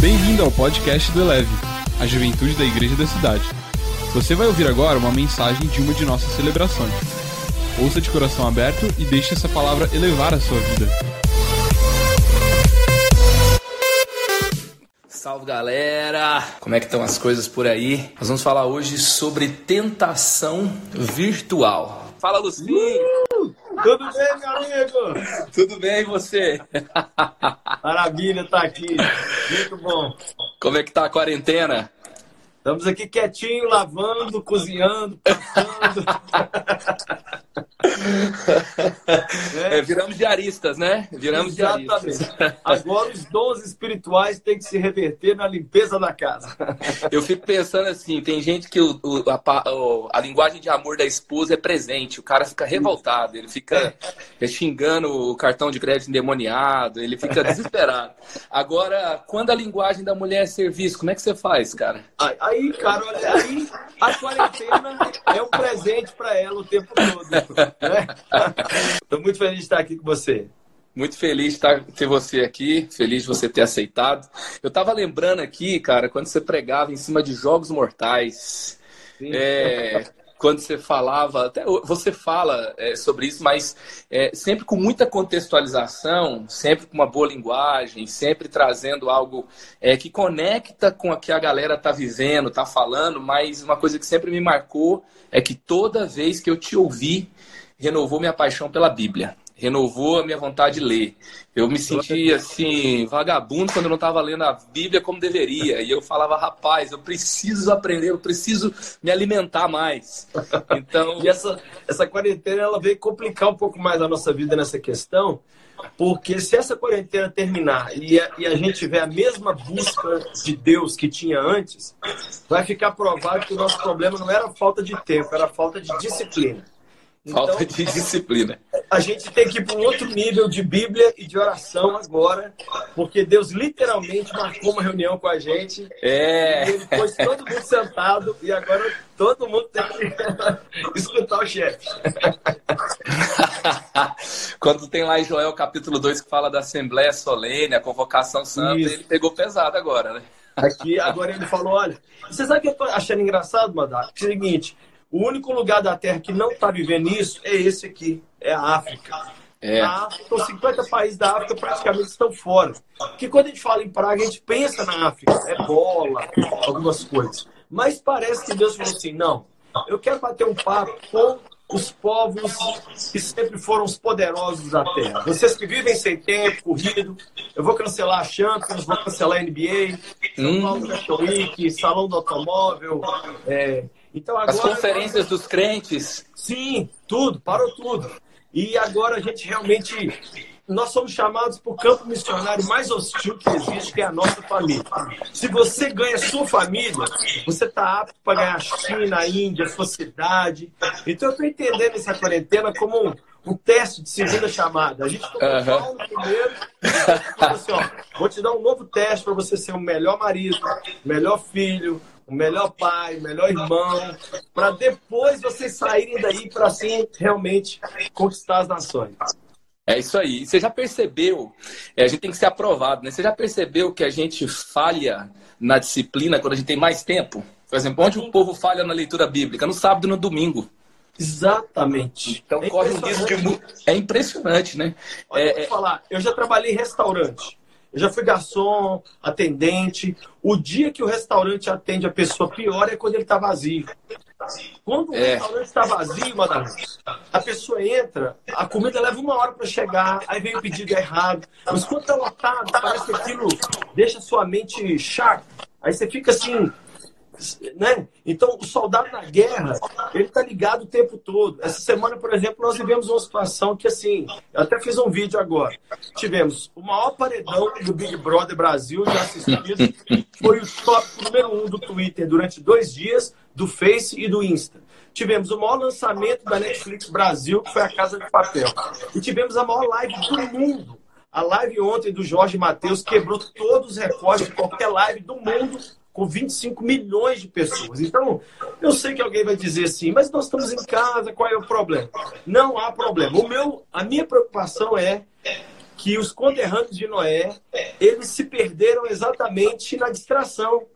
Bem-vindo ao podcast do Eleve, a juventude da igreja da cidade. Você vai ouvir agora uma mensagem de uma de nossas celebrações. Ouça de coração aberto e deixe essa palavra elevar a sua vida. Salve galera! Como é que estão as coisas por aí? Nós vamos falar hoje sobre tentação virtual. Fala, Lucinho! Tudo bem, meu amigo? Tudo bem, e você? Maravilha, tá aqui. Muito bom. Como é que tá a quarentena? Estamos aqui quietinho, lavando, cozinhando, passando. é, viramos diaristas, né? Viramos Exatamente. diaristas. Agora os dons espirituais têm que se reverter na limpeza da casa. Eu fico pensando assim, tem gente que o, o, a, a, linguagem de amor da esposa é presente, o cara fica revoltado, ele fica xingando o cartão de crédito endemoniado, ele fica desesperado. Agora, quando a linguagem da mulher é serviço, como é que você faz, cara? Aí, cara, olha, aí a quarentena é um presente para ela o tempo todo. Né? Tô muito feliz de estar aqui com você. Muito feliz de ter você aqui, feliz de você ter aceitado. Eu estava lembrando aqui, cara, quando você pregava em cima de jogos mortais. É, quando você falava, até você fala é, sobre isso, mas é, sempre com muita contextualização, sempre com uma boa linguagem, sempre trazendo algo é, que conecta com o que a galera tá vivendo, tá falando, mas uma coisa que sempre me marcou é que toda vez que eu te ouvi, renovou minha paixão pela Bíblia renovou a minha vontade de ler. Eu me sentia assim, vagabundo quando eu não estava lendo a Bíblia como deveria. E eu falava, rapaz, eu preciso aprender, eu preciso me alimentar mais. Então. e essa, essa quarentena ela veio complicar um pouco mais a nossa vida nessa questão. Porque se essa quarentena terminar e a, e a gente tiver a mesma busca de Deus que tinha antes, vai ficar provado que o nosso problema não era falta de tempo, era falta de disciplina. Falta então, de disciplina. A gente tem que ir para um outro nível de Bíblia e de oração agora, porque Deus literalmente marcou uma reunião com a gente. É. E ele pôs todo mundo sentado e agora todo mundo tem que escutar o chefe. Quando tem lá em Joel capítulo 2 que fala da Assembleia Solene, a convocação santa, Isso. ele pegou pesado agora, né? Aqui, agora ele falou: olha, você sabe o que eu tô achando engraçado, Madá? É o seguinte o único lugar da Terra que não está vivendo isso é esse aqui, é a África. É. A África, os 50 países da África praticamente estão fora. Porque quando a gente fala em praga, a gente pensa na África, é bola, algumas coisas. Mas parece que Deus falou assim: não, eu quero bater um papo com os povos que sempre foram os poderosos da Terra. Vocês que vivem sem tempo, corrido, eu vou cancelar a Champions, vou cancelar a NBA, São Paulo Fashion Week, Salão do Automóvel, é, então, agora, As conferências dos crentes. Sim, tudo, parou tudo. E agora a gente realmente. Nós somos chamados para o campo missionário mais hostil que existe, que é a nossa família. Se você ganha sua família, você está apto para ganhar a China, a Índia, a sua cidade. Então eu estou entendendo essa quarentena como um, um teste de segunda chamada. A gente tomou uhum. primeiro, assim, ó, vou te dar um novo teste para você ser o melhor marido, melhor filho, o melhor pai, o melhor irmão, para depois vocês saírem daí para assim realmente conquistar as nações. É isso aí. Você já percebeu? É, a gente tem que ser aprovado, né? Você já percebeu que a gente falha na disciplina quando a gente tem mais tempo? Por exemplo, onde o povo falha na leitura bíblica? No sábado e no domingo. Exatamente. Então é corre um risco de. É impressionante, né? Olha, é, eu é... falar, eu já trabalhei em restaurante. Eu já fui garçom, atendente. O dia que o restaurante atende a pessoa pior é quando ele está vazio. Quando o é. restaurante está vazio, madame, a pessoa entra, a comida leva uma hora para chegar, aí vem o pedido errado. Mas quando está lotado, parece que aquilo deixa sua mente chata. Aí você fica assim, né? Então, o soldado na guerra, ele está ligado o tempo todo. Essa semana, por exemplo, nós vivemos uma situação que, assim, eu até fiz um vídeo agora. Tivemos o maior paredão do Big Brother Brasil já assistido. Foi o top número um do Twitter durante dois dias, do Face e do Insta. Tivemos o maior lançamento da Netflix Brasil, que foi a Casa de Papel. E tivemos a maior live do mundo. A live ontem do Jorge Matheus quebrou todos os recordes de qualquer live do mundo com 25 milhões de pessoas. Então, eu sei que alguém vai dizer assim, mas nós estamos em casa, qual é o problema? Não há problema. O meu, a minha preocupação é que os conterrâneos de Noé, eles se perderam exatamente na distração.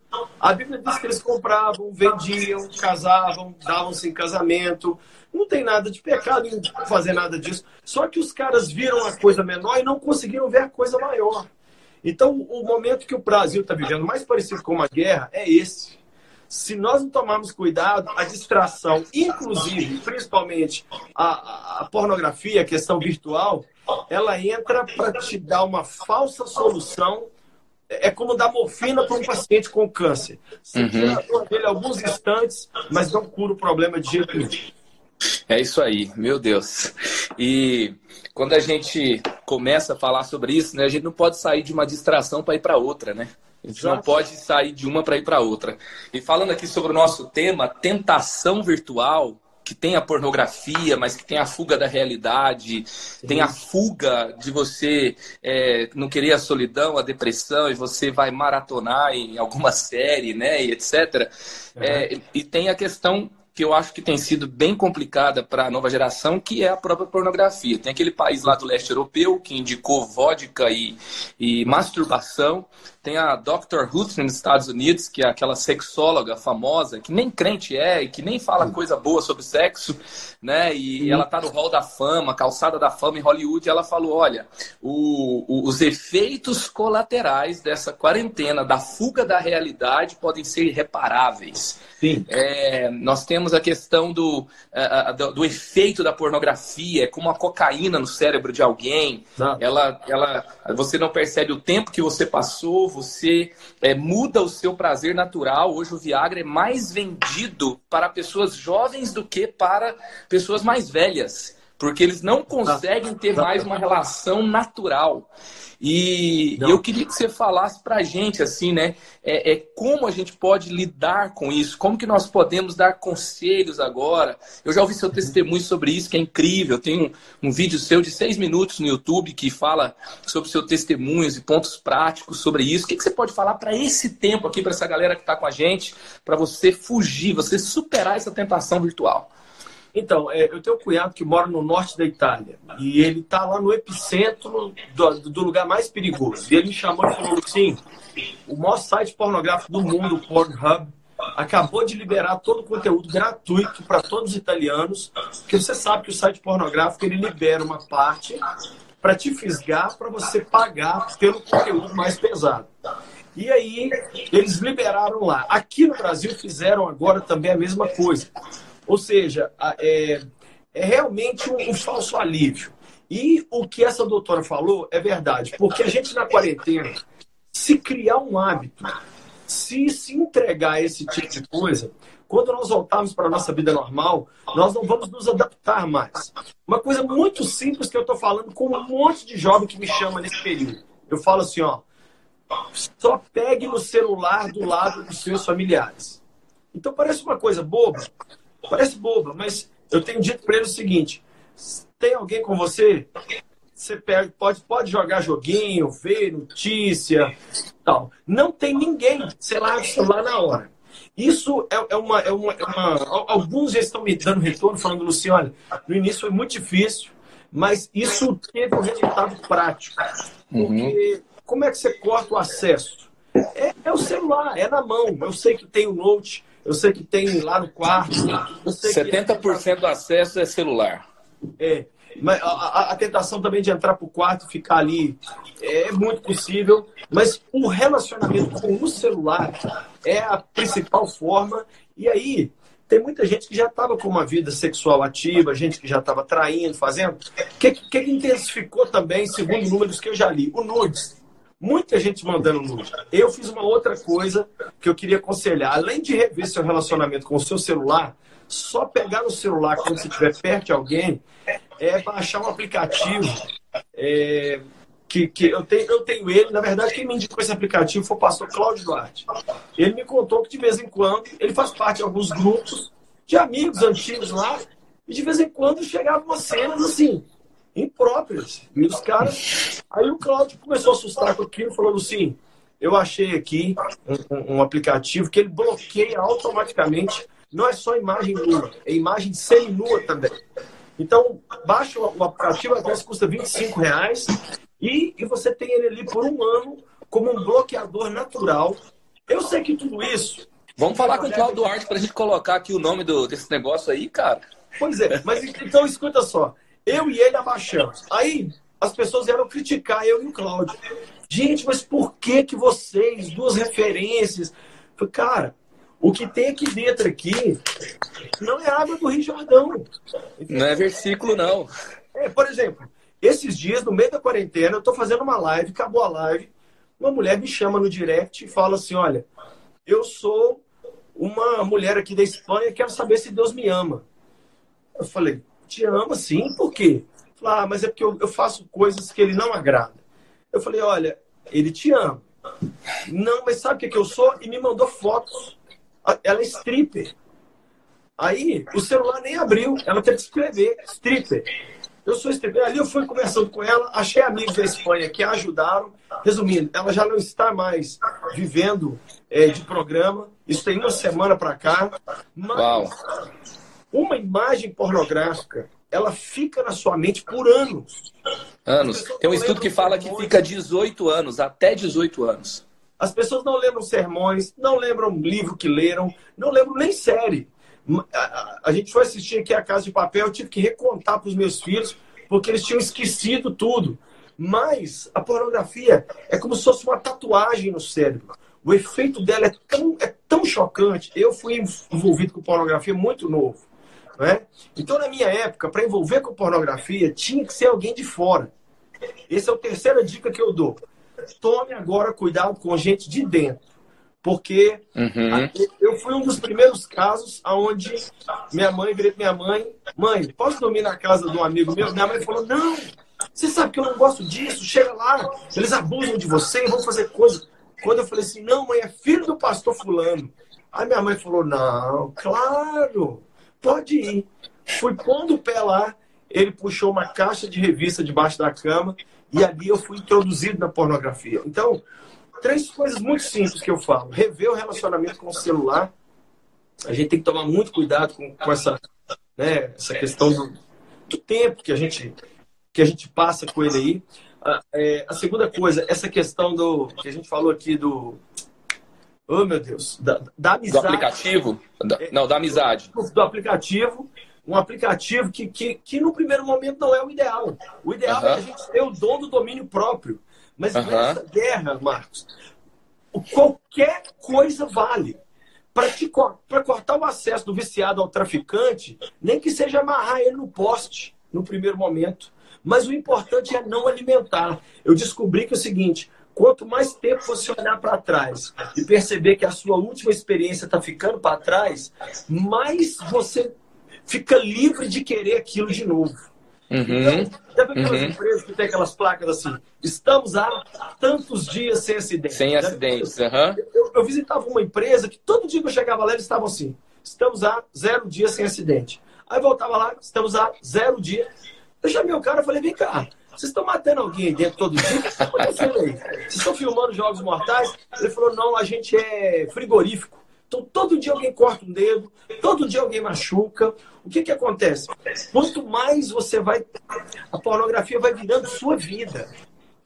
A Bíblia diz que eles compravam, vendiam, casavam, davam-se em casamento. Não tem nada de pecado em fazer nada disso. Só que os caras viram a coisa menor e não conseguiram ver a coisa maior. Então, o momento que o Brasil está vivendo mais parecido com uma guerra é esse. Se nós não tomarmos cuidado, a distração, inclusive, principalmente a, a pornografia, a questão virtual, ela entra para te dar uma falsa solução é como dar morfina para um paciente com câncer. Você uhum. tira a dor dele alguns instantes, mas não cura o problema de jeito nenhum. É isso aí, meu Deus. E quando a gente começa a falar sobre isso, né, a gente não pode sair de uma distração para ir para outra, né? A gente Exato. não pode sair de uma para ir para outra. E falando aqui sobre o nosso tema, tentação virtual, que tem a pornografia, mas que tem a fuga da realidade, Sim. tem a fuga de você é, não querer a solidão, a depressão, e você vai maratonar em alguma série, né, e etc. Uhum. É, e tem a questão que eu acho que tem sido bem complicada para a nova geração, que é a própria pornografia. Tem aquele país lá do leste europeu que indicou vodka e, e masturbação. Tem a Dr. Ruth nos Estados Unidos, que é aquela sexóloga famosa, que nem crente é e que nem fala coisa boa sobre sexo, né? E ela tá no hall da fama, calçada da fama em Hollywood, e ela falou: olha, o, o, os efeitos colaterais dessa quarentena, da fuga da realidade, podem ser irreparáveis. Sim. É, nós temos a questão do, do, do, efeito da pornografia, é como a cocaína no cérebro de alguém. Ela, ela, você não percebe o tempo que você passou você é, muda o seu prazer natural. Hoje o Viagra é mais vendido para pessoas jovens do que para pessoas mais velhas, porque eles não conseguem ter mais uma relação natural. E Não. eu queria que você falasse para a gente, assim, né? É, é, como a gente pode lidar com isso? Como que nós podemos dar conselhos agora? Eu já ouvi seu uhum. testemunho sobre isso, que é incrível. Tem um, um vídeo seu de seis minutos no YouTube que fala sobre seus testemunhos e pontos práticos sobre isso. O que, que você pode falar para esse tempo aqui, para essa galera que está com a gente, para você fugir, você superar essa tentação virtual? Então, é, eu tenho um cunhado que mora no norte da Itália e ele está lá no epicentro do, do, lugar mais perigoso. E ele me chamou e falou assim: o maior site pornográfico do mundo, o Pornhub, acabou de liberar todo o conteúdo gratuito para todos os italianos, porque você sabe que o site pornográfico ele libera uma parte para te fisgar para você pagar pelo conteúdo mais pesado. E aí eles liberaram lá. Aqui no Brasil fizeram agora também a mesma coisa. Ou seja, é, é realmente um, um falso alívio. E o que essa doutora falou é verdade, porque a gente na quarentena, se criar um hábito, se se entregar a esse tipo de coisa, quando nós voltarmos para a nossa vida normal, nós não vamos nos adaptar mais. Uma coisa muito simples que eu estou falando com um monte de jovem que me chama nesse período. Eu falo assim, ó, só pegue no celular do lado dos seus familiares. Então parece uma coisa boba, Parece boba, mas eu tenho dito para ele o seguinte: tem alguém com você? Você pode, pode jogar joguinho, ver notícia, tal. Não tem ninguém, sei lá, celular na hora. Isso é, é, uma, é, uma, é uma. Alguns já estão me dando retorno, falando assim: olha, no início foi muito difícil, mas isso teve um resultado prático. Porque uhum. como é que você corta o acesso? É, é, o celular, é na mão. Eu sei que tem o Note, eu sei que tem lá no quarto. 70% do acesso é celular. É. Mas a, a, a tentação também de entrar para o quarto e ficar ali é muito possível. Mas o relacionamento com o celular é a principal forma. E aí, tem muita gente que já estava com uma vida sexual ativa, gente que já estava traindo, fazendo. O que, que, intensificou também, segundo números que eu já li? O nudes. Muita gente mandando nude. Eu fiz uma outra coisa que eu queria aconselhar. Além de rever seu relacionamento com o seu celular, só pegar no celular quando você estiver perto de alguém é baixar um aplicativo. É, que, que eu, tenho, eu tenho ele, na verdade, quem me indicou esse aplicativo foi o pastor Cláudio Duarte. Ele me contou que de vez em quando ele faz parte de alguns grupos de amigos antigos lá, e de vez em quando chegavam umas cenas assim, impróprias. E os caras. Aí o Claudio começou a assustar com aquilo, falando assim: eu achei aqui um, um, aplicativo que ele bloqueia automaticamente. Não é só imagem nua, é imagem semi-nua também. Então, baixa o aplicativo, às vezes custa 25 reais E, e você tem ele ali por um ano como um bloqueador natural. Eu sei que tudo isso. Vamos falar com o Claudio Duarte para a gente colocar aqui o nome do, desse negócio aí, cara. Pois é, mas então escuta só. Eu e ele abaixamos. Aí as pessoas vieram criticar eu e o Cláudio. Gente, mas por que que vocês, duas referências? Falei, cara, o que tem aqui dentro aqui não é água do Rio Jordão. Não é versículo, não. É, por exemplo, esses dias, no meio da quarentena, eu estou fazendo uma live, acabou a live, uma mulher me chama no direct e fala assim, olha, eu sou uma mulher aqui da Espanha, quero saber se Deus me ama. Eu falei, te ama sim, por quê? Falei, ah, mas é porque eu, eu faço coisas que ele não agrada. Eu falei, olha, ele te ama. Não, mas sabe o que, que eu sou? E me mandou fotos. Ela é stripper. Aí o celular nem abriu, ela teve que escrever stripper. Eu sou stripper. Ali eu fui conversando com ela, achei amigos da Espanha que a ajudaram. Resumindo, ela já não está mais vivendo é, de programa. Isso tem uma semana para cá. Mas Uau. Uma imagem pornográfica, ela fica na sua mente por anos. Anos. Tem um estudo que fala que fica 18 anos, até 18 anos. As pessoas não lembram sermões, não lembram livro que leram, não lembram nem série. A, a gente foi assistir aqui a Casa de Papel, eu tive que recontar para os meus filhos, porque eles tinham esquecido tudo. Mas a pornografia é como se fosse uma tatuagem no cérebro. O efeito dela é tão, é tão chocante. Eu fui envolvido com pornografia muito novo. Né? Então, na minha época, para envolver com pornografia, tinha que ser alguém de fora. Essa é a terceira dica que eu dou. Tome agora cuidado com gente de dentro. Porque uhum. eu fui um dos primeiros casos onde minha mãe virei minha mãe, mãe, posso dormir na casa de um amigo meu? Minha mãe falou, não, você sabe que eu não gosto disso, chega lá, eles abusam de você, vão fazer coisas. Quando eu falei assim, não, mãe, é filho do pastor fulano. Aí minha mãe falou, não, claro, pode ir. Fui pondo o pé lá, ele puxou uma caixa de revista debaixo da cama e ali eu fui introduzido na pornografia. Então, três coisas muito simples que eu falo. Rever o relacionamento com o celular. A gente tem que tomar muito cuidado com, com essa, né, essa questão do, do, tempo que a, gente, que a gente passa com ele aí. A, é, a segunda coisa, essa questão do que a gente falou aqui do. Oh, meu Deus. Da, da amizade. Do aplicativo? Não, da amizade. Do, do aplicativo um aplicativo que, que, que no primeiro momento não é o ideal. O ideal é a gente ter o dom do domínio próprio. Mas uhum. nessa guerra, Marcos, qualquer coisa vale. Para cortar o acesso do viciado ao traficante, nem que seja amarrar ele no poste no primeiro momento. Mas o importante é não alimentar. Eu descobri que é o seguinte: quanto mais tempo você olhar para trás e perceber que a sua última experiência está ficando para trás, mais você fica livre de querer aquilo de novo. Uhum. Então, sabe aquelas uhum. empresas que tem aquelas placas assim? Estamos há tantos dias sem acidentes. Sem acidentes, uhum. eu, eu, visitava uma empresa que todo dia que eu chegava lá, eles estavam assim: estamos há zero dias sem acidente. Aí voltava lá, estamos há zero dias. Eu chamei o cara e falei: vem cá, vocês estão matando alguém aí dentro todo dia? O que está acontecendo aí? Vocês estão filmando jogos mortais? Ele falou: não, a gente é frigorífico. Então, todo dia alguém corta um dedo, todo dia alguém machuca. O que, que acontece? Quanto mais você vai. A pornografia vai virando sua vida.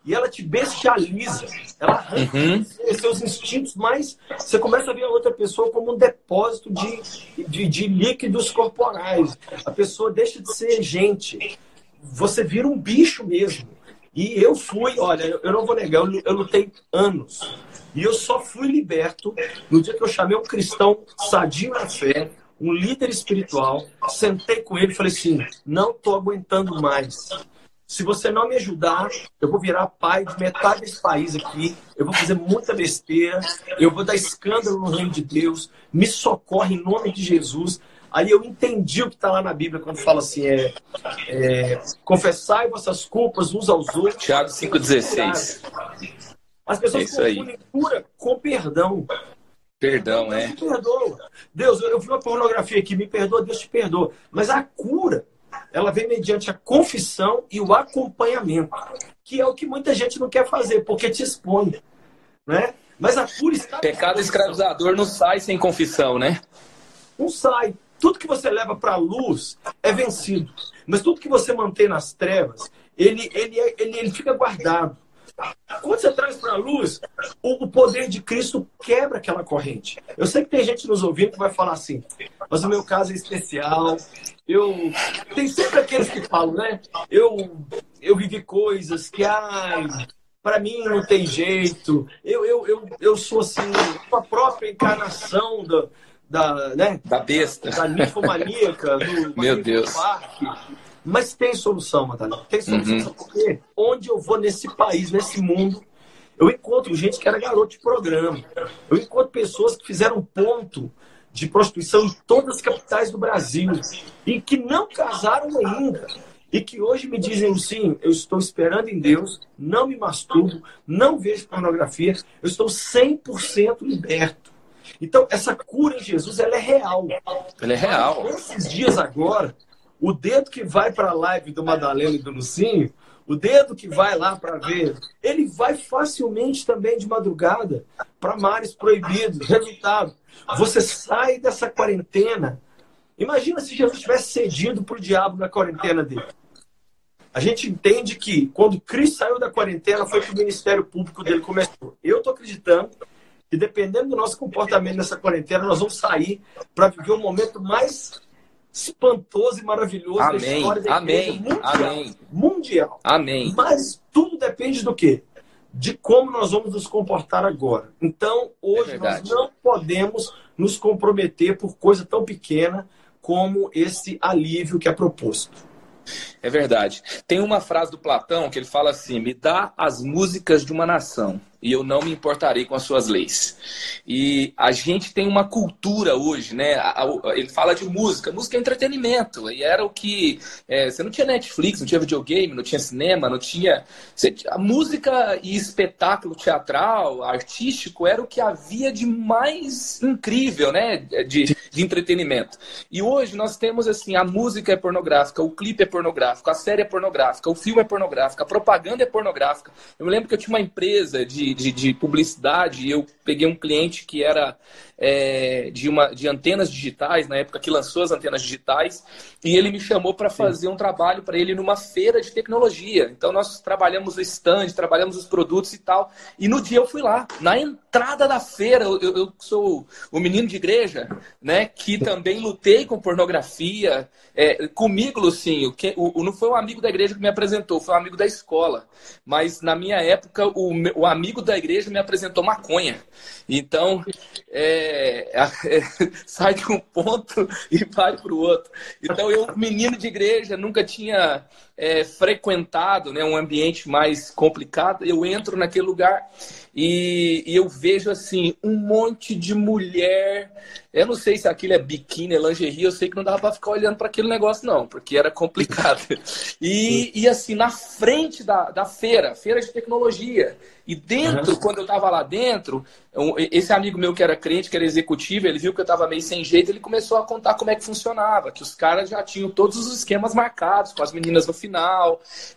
E ela te bestializa. Ela arranca uhum. seus instintos mais. Você começa a ver a outra pessoa como um depósito de, de, de líquidos corporais. A pessoa deixa de ser gente. Você vira um bicho mesmo. E eu fui, olha, eu não vou negar, eu lutei anos e eu só fui liberto no dia que eu chamei um cristão sadio na fé, um líder espiritual, sentei com ele e falei assim: não estou aguentando mais. Se você não me ajudar, eu vou virar pai de metade desse país aqui, eu vou fazer muita besteira, eu vou dar escândalo no reino de Deus, me socorre em nome de Jesus. Aí eu entendi o que está lá na Bíblia quando fala assim: é, é confessai vossas culpas uns aos outros. Tiago 5,16. As pessoas é confundem cura com perdão. Perdão, é. Me perdoa. Deus, eu vi uma pornografia aqui, me perdoa, Deus te perdoa. Mas a cura, ela vem mediante a confissão e o acompanhamento, que é o que muita gente não quer fazer, porque te expõe. Né? Mas a cura está. Pecado escravizador não sai sem confissão, né? Não sai. Tudo que você leva para a luz é vencido. Mas tudo que você mantém nas trevas, ele, ele, é, ele, ele fica guardado. Quando você traz para a luz, o, o, poder de Cristo quebra aquela corrente. Eu sei que tem gente nos ouvindo que vai falar assim, mas o meu caso é especial. Eu tem sempre aqueles que falam, né? Eu eu vivi coisas que ai, para mim não tem jeito. Eu eu, eu, eu sou assim, a própria encarnação da da, né? da besta, da ninfomaníaca, do Meu Deus. Parque. Mas tem solução, Madalena. Tem solução, uhum. porque onde eu vou nesse país, nesse mundo, eu encontro gente que era garoto de programa. Eu encontro pessoas que fizeram ponto de prostituição em todas as capitais do Brasil e que não casaram ainda. E que hoje me dizem sim, eu estou esperando em Deus, não me masturbo, não vejo pornografia, eu estou 100% liberto. Então, essa cura em Jesus, ela é real. Ela é real. Esses dias agora, o dedo que vai para a live do Madalena e do Lucinho, o dedo que vai lá para ver, ele vai facilmente também de madrugada para mares proibidos. Resultado, você sai dessa quarentena. Imagina se Jesus tivesse cedido para o diabo na quarentena dele. A gente entende que quando Cristo saiu da quarentena foi que o ministério público dele começou. Eu estou acreditando que dependendo do nosso comportamento nessa quarentena, nós vamos sair para viver um momento mais espantoso e maravilhoso Amém. da história da Amém. mundial. Amém. mundial. Amém. Mas tudo depende do quê? De como nós vamos nos comportar agora. Então, hoje É nós não podemos nos comprometer por coisa tão pequena como esse alívio que é proposto. É verdade. Tem uma frase do Platão que ele fala assim: me dá as músicas de uma nação e eu não me importarei com as suas leis. E a gente tem uma cultura hoje, né? Ele fala de música, música é entretenimento. E era o que. é, você não tinha Netflix, não tinha videogame, não tinha cinema, não tinha. você a música e espetáculo teatral, artístico, era o que havia de mais incrível, né? De, de entretenimento. E hoje nós temos assim: a música é pornográfica, o clipe é pornográfico, a série é pornográfica, o filme é pornográfico, a propaganda é pornográfica. Eu me lembro que eu tinha uma empresa de, de, de publicidade e eu peguei um cliente que era é, de, uma, de antenas digitais, na época que lançou as antenas digitais, e ele me chamou para fazer um trabalho para ele numa feira de tecnologia. Então nós trabalhamos o stand, trabalhamos os produtos e tal. E no dia eu fui lá, na entrada da feira, eu, eu- sou o menino de igreja, né, que também lutei com pornografia. É, comigo, Lucinho, que, o, o- não foi um amigo da igreja que me apresentou, foi um amigo da escola. Mas na minha época, o, o amigo da igreja me apresentou maconha. Então, é, é, sai de um ponto e vai para o outro. Então, eu, menino de igreja, nunca tinha é, frequentado né, um ambiente mais complicado. Eu entro naquele lugar e, e eu vejo assim um monte de mulher. Eu não sei se aquilo é biquíni, é lingerie, eu sei que não dava para ficar olhando para aquele negócio, não, porque era complicado. E, e assim, na frente da, da feira, feira de tecnologia. E dentro, Uhum. quando eu estava lá dentro, esse amigo meu que era crente, que era executivo, ele viu que eu estava meio sem jeito, ele começou a contar como é que funcionava, que os caras já tinham todos os esquemas marcados, com as meninas no final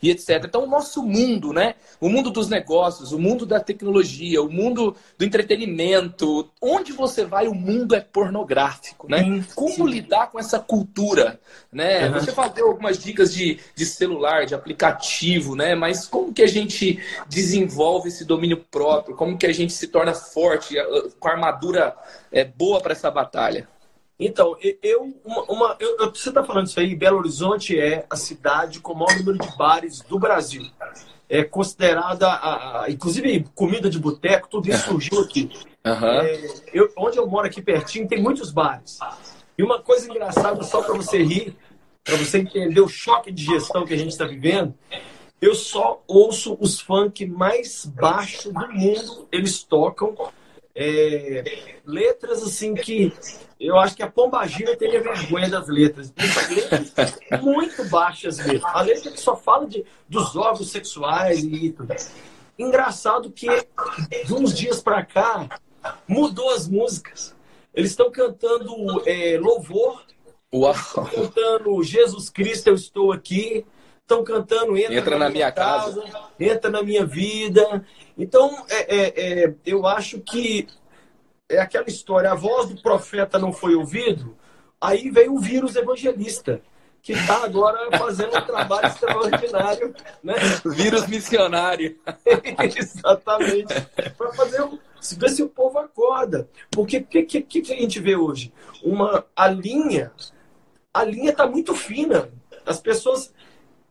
e etc. Então, o nosso mundo, né? O mundo dos negócios, o mundo da tecnologia, o mundo do entretenimento, onde você vai, o mundo é pornográfico, né? Sim, Como sim. lidar com essa cultura, né? Uhum. Você falou algumas dicas de, de celular, de aplicativo, né? Mas como que a gente desenvolve esse domínio próprio? Como que a gente se torna forte, eh, com armadura é, boa para essa batalha? Então, eu, uma, uma- eu- você está falando isso aí, Belo Horizonte é a cidade com o maior número de bares do Brasil. É considerada, a, a- inclusive comida de boteco, tudo isso surgiu aqui. Aham. É, eu- onde eu moro aqui pertinho tem muitos bares. E uma coisa engraçada, só para você rir, para você entender o choque de gestão que a gente está vivendo, eu só ouço os funk mais baixos do mundo. Eles tocam é, letras assim que eu acho que a Pombagira teria vergonha das letras. letras muito baixas mesmo. A letra que só fala de, dos órgãos sexuais e tudo. Engraçado que de uns dias para cá mudou as músicas. Eles estão cantando é, louvor, Uau! cantando Jesus Cristo, eu estou aqui. Estão cantando Entra, Entra na minha casa. Entra na minha vida. Então, é, é, é, eu acho que é aquela história, a voz do profeta não foi ouvido, aí vem o vírus evangelista, que está agora fazendo um trabalho extraordinário. Né? Vírus missionário. Exatamente. Para fazer ver se o povo acorda. Porque o que, que, que, a gente vê hoje? Uma, a linha, a linha está muito fina. As pessoas.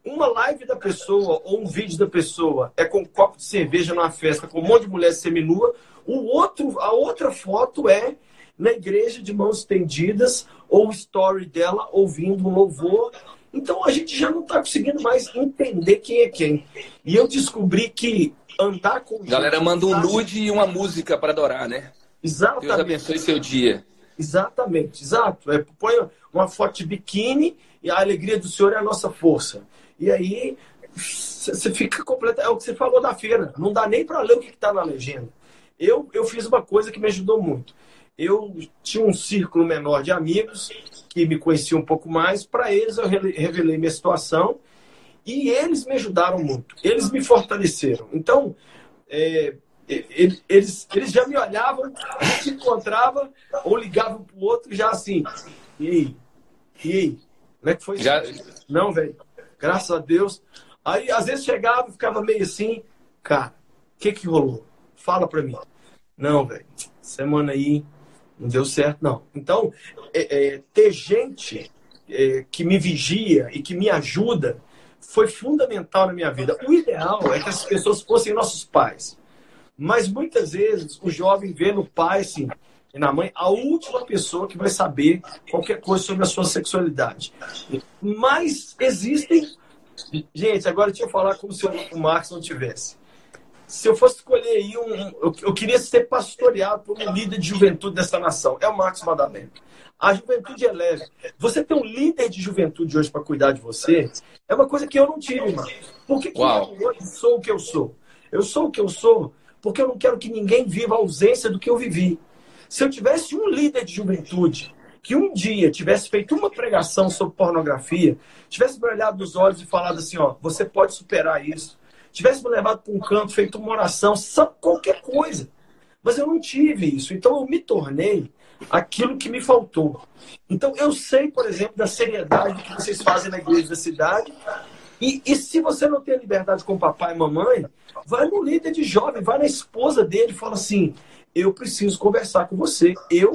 Uma live da pessoa ou um vídeo da pessoa é com um copo de cerveja numa festa com um monte de mulher seminua. O outro, a outra foto é na igreja de mãos estendidas ou o story dela ouvindo um louvor. Então a gente já não está conseguindo mais entender quem é quem. E eu descobri que andar com. Galera manda um nude e uma música para adorar, né? Exatamente. Deus abençoe seu dia. Exatamente, exato. É, põe uma foto de biquíni e a alegria do Senhor é a nossa força. E aí você fica completo. É o que você falou da feira. Não dá nem para ler o que está na legenda. Eu, eu fiz uma coisa que me ajudou muito eu tinha um círculo menor de amigos que me conheciam um pouco mais. Para eles, eu revelei minha situação e eles me ajudaram muito. Eles me fortaleceram. Então, é, eles, eles já me olhavam, se encontrava ou ligavam para o outro já assim. E aí? E aí? Como é que foi já... Não, velho. Graças a Deus. Aí, às vezes, chegava e ficava meio assim. Cara, o que que rolou? Fala para mim. Não, velho. Semana aí não deu certo, não. Então, é, é, ter gente é, que me vigia e que me ajuda foi fundamental na minha vida. O ideal é que as pessoas fossem nossos pais. Mas muitas vezes o jovem vê no pai, assim, e na mãe, a última pessoa que vai saber qualquer coisa sobre a sua sexualidade. Mas existem. Gente, agora deixa eu falar como se o Marx não tivesse se eu fosse escolher aí um. Eu, eu, queria ser pastoreado por um líder de juventude dessa nação. É o Marcos Madalena. A juventude é leve. Você ter um líder de juventude hoje para cuidar de você é uma coisa que eu não tive, mano. Por que, que eu hoje sou o que eu sou? Eu sou o que eu sou porque eu não quero que ninguém viva a ausência do que eu vivi. Se eu tivesse um líder de juventude que um dia tivesse feito uma pregação sobre pornografia, tivesse me olhado nos olhos e falado assim, ó, você pode superar isso tivesse me levado para um canto, feito uma oração, sabe, qualquer coisa. Mas eu não tive isso. Então eu me tornei aquilo que me faltou. Então eu sei, por exemplo, da seriedade que vocês fazem na igreja da cidade. E, e se você não tem liberdade com papai e mamãe, vai no líder de jovem, vai na esposa dele e fala assim: eu preciso conversar com você. Eu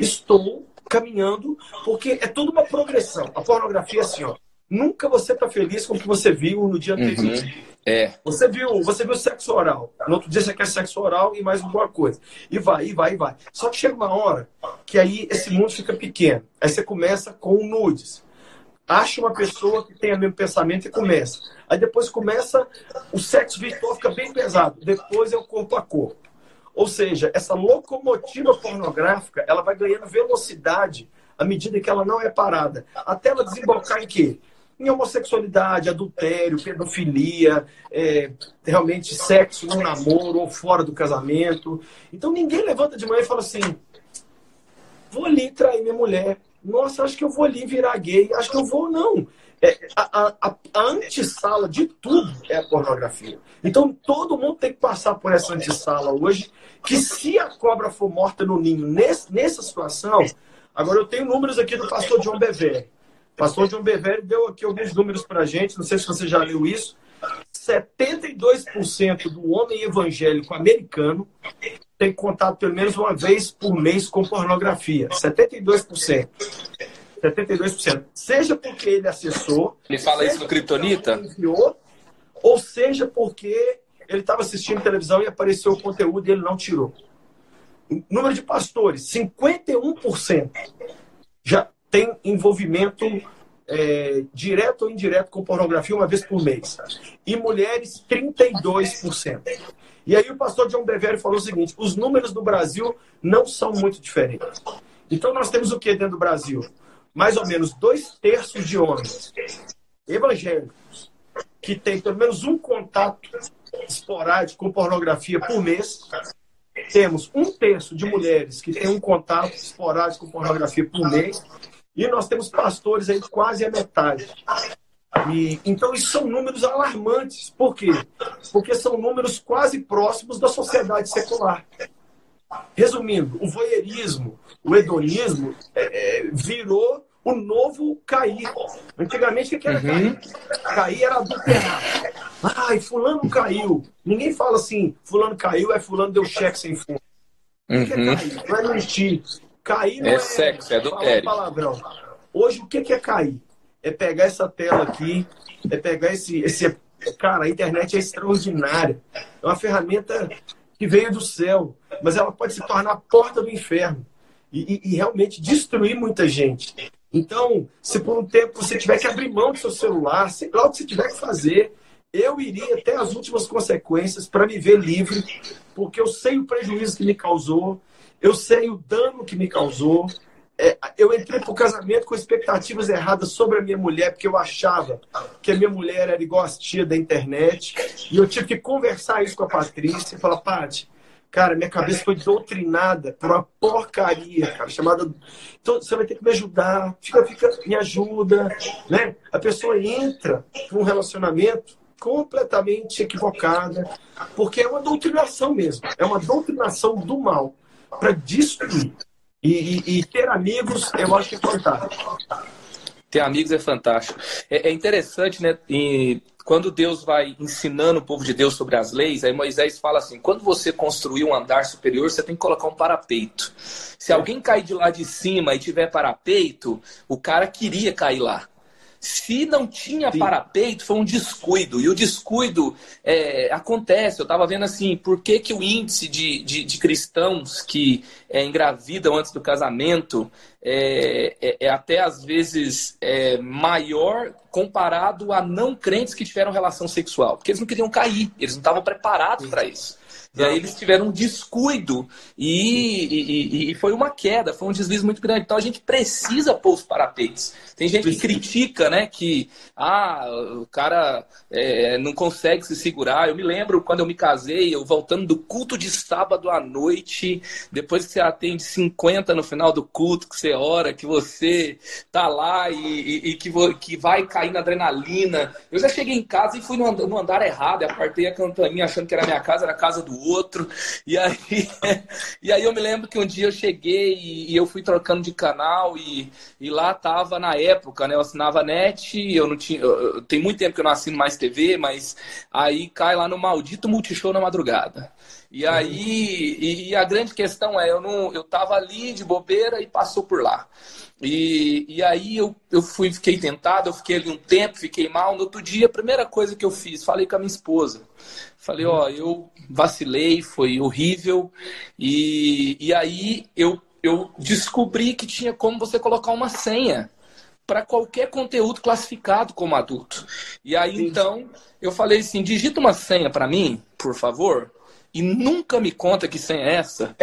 estou caminhando, porque é tudo uma progressão. A pornografia é assim, ó. Nunca você está feliz com o que você viu no dia anterior. Uhum. É. Você viu, você viu sexo oral. No outro dia você quer sexo oral e mais alguma coisa. E vai, e vai, e vai. Só que chega uma hora que aí esse mundo fica pequeno. Aí você começa com nudes. Acha uma pessoa que tem o mesmo pensamento e começa. Aí depois começa, o sexo virtual fica bem pesado. Depois é o corpo a corpo. Ou seja, essa locomotiva pornográfica, ela vai ganhando velocidade à medida que ela não é parada. Até ela desembocar em quê? em homossexualidade, adultério, pedofilia, é, realmente sexo no namoro ou fora do casamento. Então ninguém levanta de manhã e fala assim: vou ali trair minha mulher. Nossa, acho que eu vou ali virar gay. Acho que eu vou, não. É, a, a, a antessala de tudo é a pornografia. Então todo mundo tem que passar por essa antessala hoje. Que se a cobra for morta no ninho nesse, nessa situação. Agora eu tenho números aqui do pastor John Bever pastor João Bevelli deu aqui alguns números para gente, não sei se você já leu isso. 72% do homem evangélico americano tem contato pelo menos uma vez por mês com pornografia. 72%. 72%. Seja porque ele acessou. Ele fala isso no Kryptonita? Enviou, ou seja porque ele estava assistindo televisão e apareceu o conteúdo e ele não tirou. Número de pastores: 51% já tem envolvimento é, direto ou indireto com pornografia uma vez por mês. E mulheres, 32%. E aí o pastor John Bevere falou o seguinte: os números do Brasil não são muito diferentes. Então nós temos o que dentro do Brasil? Mais ou menos dois terços de homens evangélicos que têm pelo menos um contato esporádico com pornografia por mês. Temos um terço de mulheres que têm um contato esporádico com pornografia por mês e nós temos pastores aí quase a metade. E, então, isso são números alarmantes. Por quê? Porque são números quase próximos da sociedade secular. Resumindo, o voyeurismo, o hedonismo, é, é, virou o novo cair. Antigamente, o que era uhum. cair? Cair era adulterar. Ai, fulano caiu. Ninguém fala assim, fulano caiu, é fulano deu cheque sem fundo. Uhum. Que é uhum. cair? Não é mentir. Cair não é, é sexo, é adultério. palavrão. Hoje, o que é cair? É pegar essa tela aqui, é pegar esse, esse... Cara, a internet é extraordinária. É uma ferramenta que veio do céu, mas ela pode se tornar a porta do inferno e, e, e realmente destruir muita gente. Então, se por um tempo você tiver que abrir mão do seu celular, sei lá o que você tiver que fazer, eu iria até as últimas consequências para me ver livre, porque eu sei o prejuízo que me causou, eu sei o dano que me causou. É, eu entrei para o casamento com expectativas erradas sobre a minha mulher, porque eu achava que a minha mulher era igual a tia da internet. E eu tive que conversar isso com a Patrícia e falar, Paty, cara, minha cabeça foi doutrinada por uma porcaria, cara, chamada. Então, você vai ter que me ajudar, fica, fica, me ajuda. Né? A pessoa entra para um relacionamento completamente equivocada, porque é uma doutrinação mesmo, é uma doutrinação do mal para destruir. E, e, e, ter amigos, eu acho que é fantástico. Ter amigos é fantástico. É, é interessante, né? E quando Deus vai ensinando o povo de Deus sobre as leis, aí Moisés fala assim: quando você construir um andar superior, você tem que colocar um parapeito. Se alguém cair de lá de cima e tiver parapeito, o cara queria cair lá. Se não tinha Sim. parapeito, foi um descuido. E o descuido é, acontece. Eu estava vendo assim, por que, que o índice de, de, de cristãos que é, engravidam antes do casamento é, é, é até às vezes é, maior comparado a não crentes que tiveram relação sexual. Porque eles não queriam cair, eles não estavam preparados para isso. E aí eles tiveram um descuido e, e, e, foi uma queda, foi um deslize muito grande. Então a gente precisa pôr os parapeitos. Tem gente que critica, né, que ah, o cara é, não consegue se segurar. Eu me lembro quando eu me casei, eu voltando do culto de sábado à noite, depois que você atende 50 no final do culto, que você ora, que você tá lá e, e que, que vai cair na adrenalina. Eu já cheguei em casa e fui no, no andar errado, apartei a campainha achando que era minha casa, era a casa do outro. E aí, e aí eu me lembro que um dia eu cheguei e, e eu fui trocando de canal e, e lá tava na época, né? Eu assinava net, eu não tinha. Eu, tem muito tempo que eu não assino mais TV, mas aí cai lá no maldito Multishow na madrugada. E aí, e, e, a grande questão é, eu não, eu tava ali de bobeira e passou por lá. E, e aí eu, eu fui, fiquei tentado, eu fiquei ali um tempo, fiquei mal. No outro dia, a primeira coisa que eu fiz, falei com a minha esposa. Falei, ó, eu vacilei, foi horrível. E, e aí eu, eu descobri que tinha como você colocar uma senha para qualquer conteúdo classificado como adulto. E aí Sim. então eu falei assim: digita uma senha para mim, por favor e nunca me conta que é essa.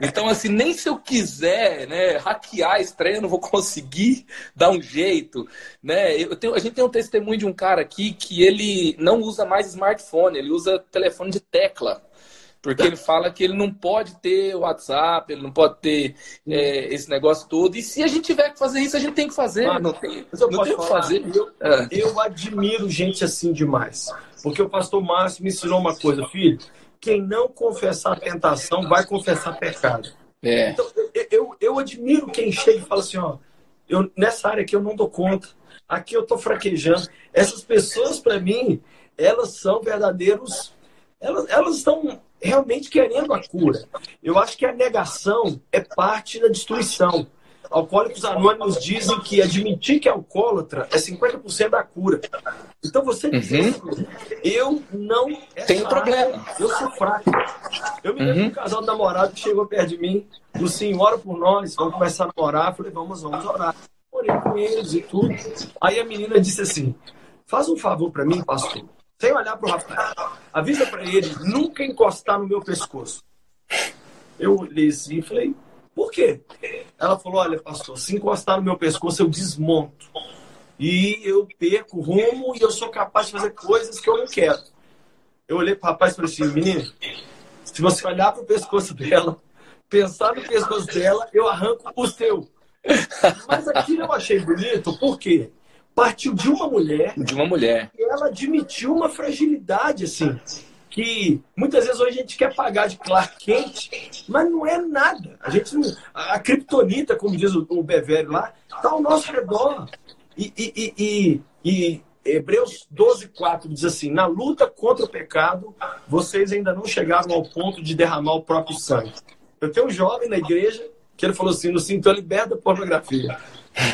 Então, assim, nem se eu quiser né, hackear a estreia, eu não vou conseguir dar um jeito. Né? Eu tenho, a gente tem um testemunho de um cara aqui que ele não usa mais smartphone, ele usa telefone de tecla. Porque ele fala que ele não pode ter WhatsApp, ele não pode ter é, esse negócio todo. E se a gente tiver que fazer isso, a gente tem que fazer. Mano, não tem, não tem o que fazer. Eu, é. eu admiro gente assim demais. Porque o pastor Márcio me ensinou uma coisa, filho quem não confessar a tentação vai confessar pecado. É. Então, eu, eu, admiro quem chega e fala assim, ó, eu, nessa área aqui eu não dou conta, aqui eu estou fraquejando. Essas pessoas, para mim, elas são verdadeiros, elas, elas estão realmente querendo a cura. Eu acho que a negação é parte da destruição. Alcoólicos Anônimos dizem que admitir que é alcoólatra é 50% da cura. Então você diz uhum. Assim, eu não. É Tem um problema. Eu sou fraco. Eu me lembro uhum. um casal de namorado que chegou perto de mim, do Senhor, ora por nós, vamos começar a orar. Eu falei, vamos, vamos orar. Orei com eles e tudo. Aí a menina disse assim: faz um favor para mim, pastor. Sem olhar para o Rafael. Avisa para ele nunca encostar no meu pescoço. Eu olhei assim e falei, por quê? Ela falou: olha, pastor, se encostar no meu pescoço, eu desmonto. E eu perco o rumo e eu sou capaz de fazer coisas que eu não quero. Eu olhei para o rapaz e falei assim: menino, se você olhar para o pescoço dela, pensar no pescoço dela, eu arranco o seu. Mas aquilo eu achei bonito, por quê? Partiu de uma mulher. De uma mulher. E ela admitiu uma fragilidade, assim. Que muitas vezes hoje a gente quer pagar de Clark Kent, mas não é nada. A gente a, a criptonita, como diz o, o Bevério lá, está ao nosso redor. E, e, e, e, Hebreus 12, 4 diz assim: Na luta contra o pecado, vocês ainda não chegaram ao ponto de derramar o próprio sangue. Eu tenho um jovem na igreja que ele falou assim: no cinto liberta da pornografia.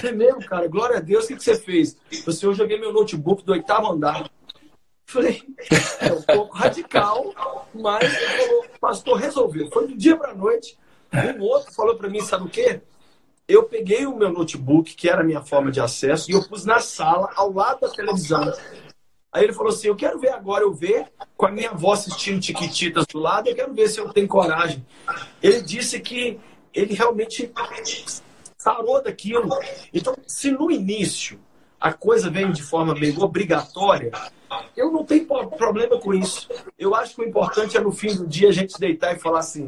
É mesmo, cara, glória a Deus, o que, que você fez? Assim, eu joguei meu notebook do oitavo andar. Falei, é um pouco radical, mas ele falou, pastor, resolveu. Foi do dia para a noite. Um outro falou para mim, sabe o quê? Eu peguei o meu notebook, que era a minha forma de acesso, e eu pus na sala, ao lado da televisão. Aí ele falou assim: Eu quero ver agora, eu ver com a minha voz assistindo Tiquititas do lado, eu quero ver se eu tenho coragem. Ele disse que ele realmente sarou daquilo. Então, se no início a coisa vem de forma meio obrigatória, eu não tenho problema com isso. Eu acho que o importante é no fim do dia a gente deitar e falar assim: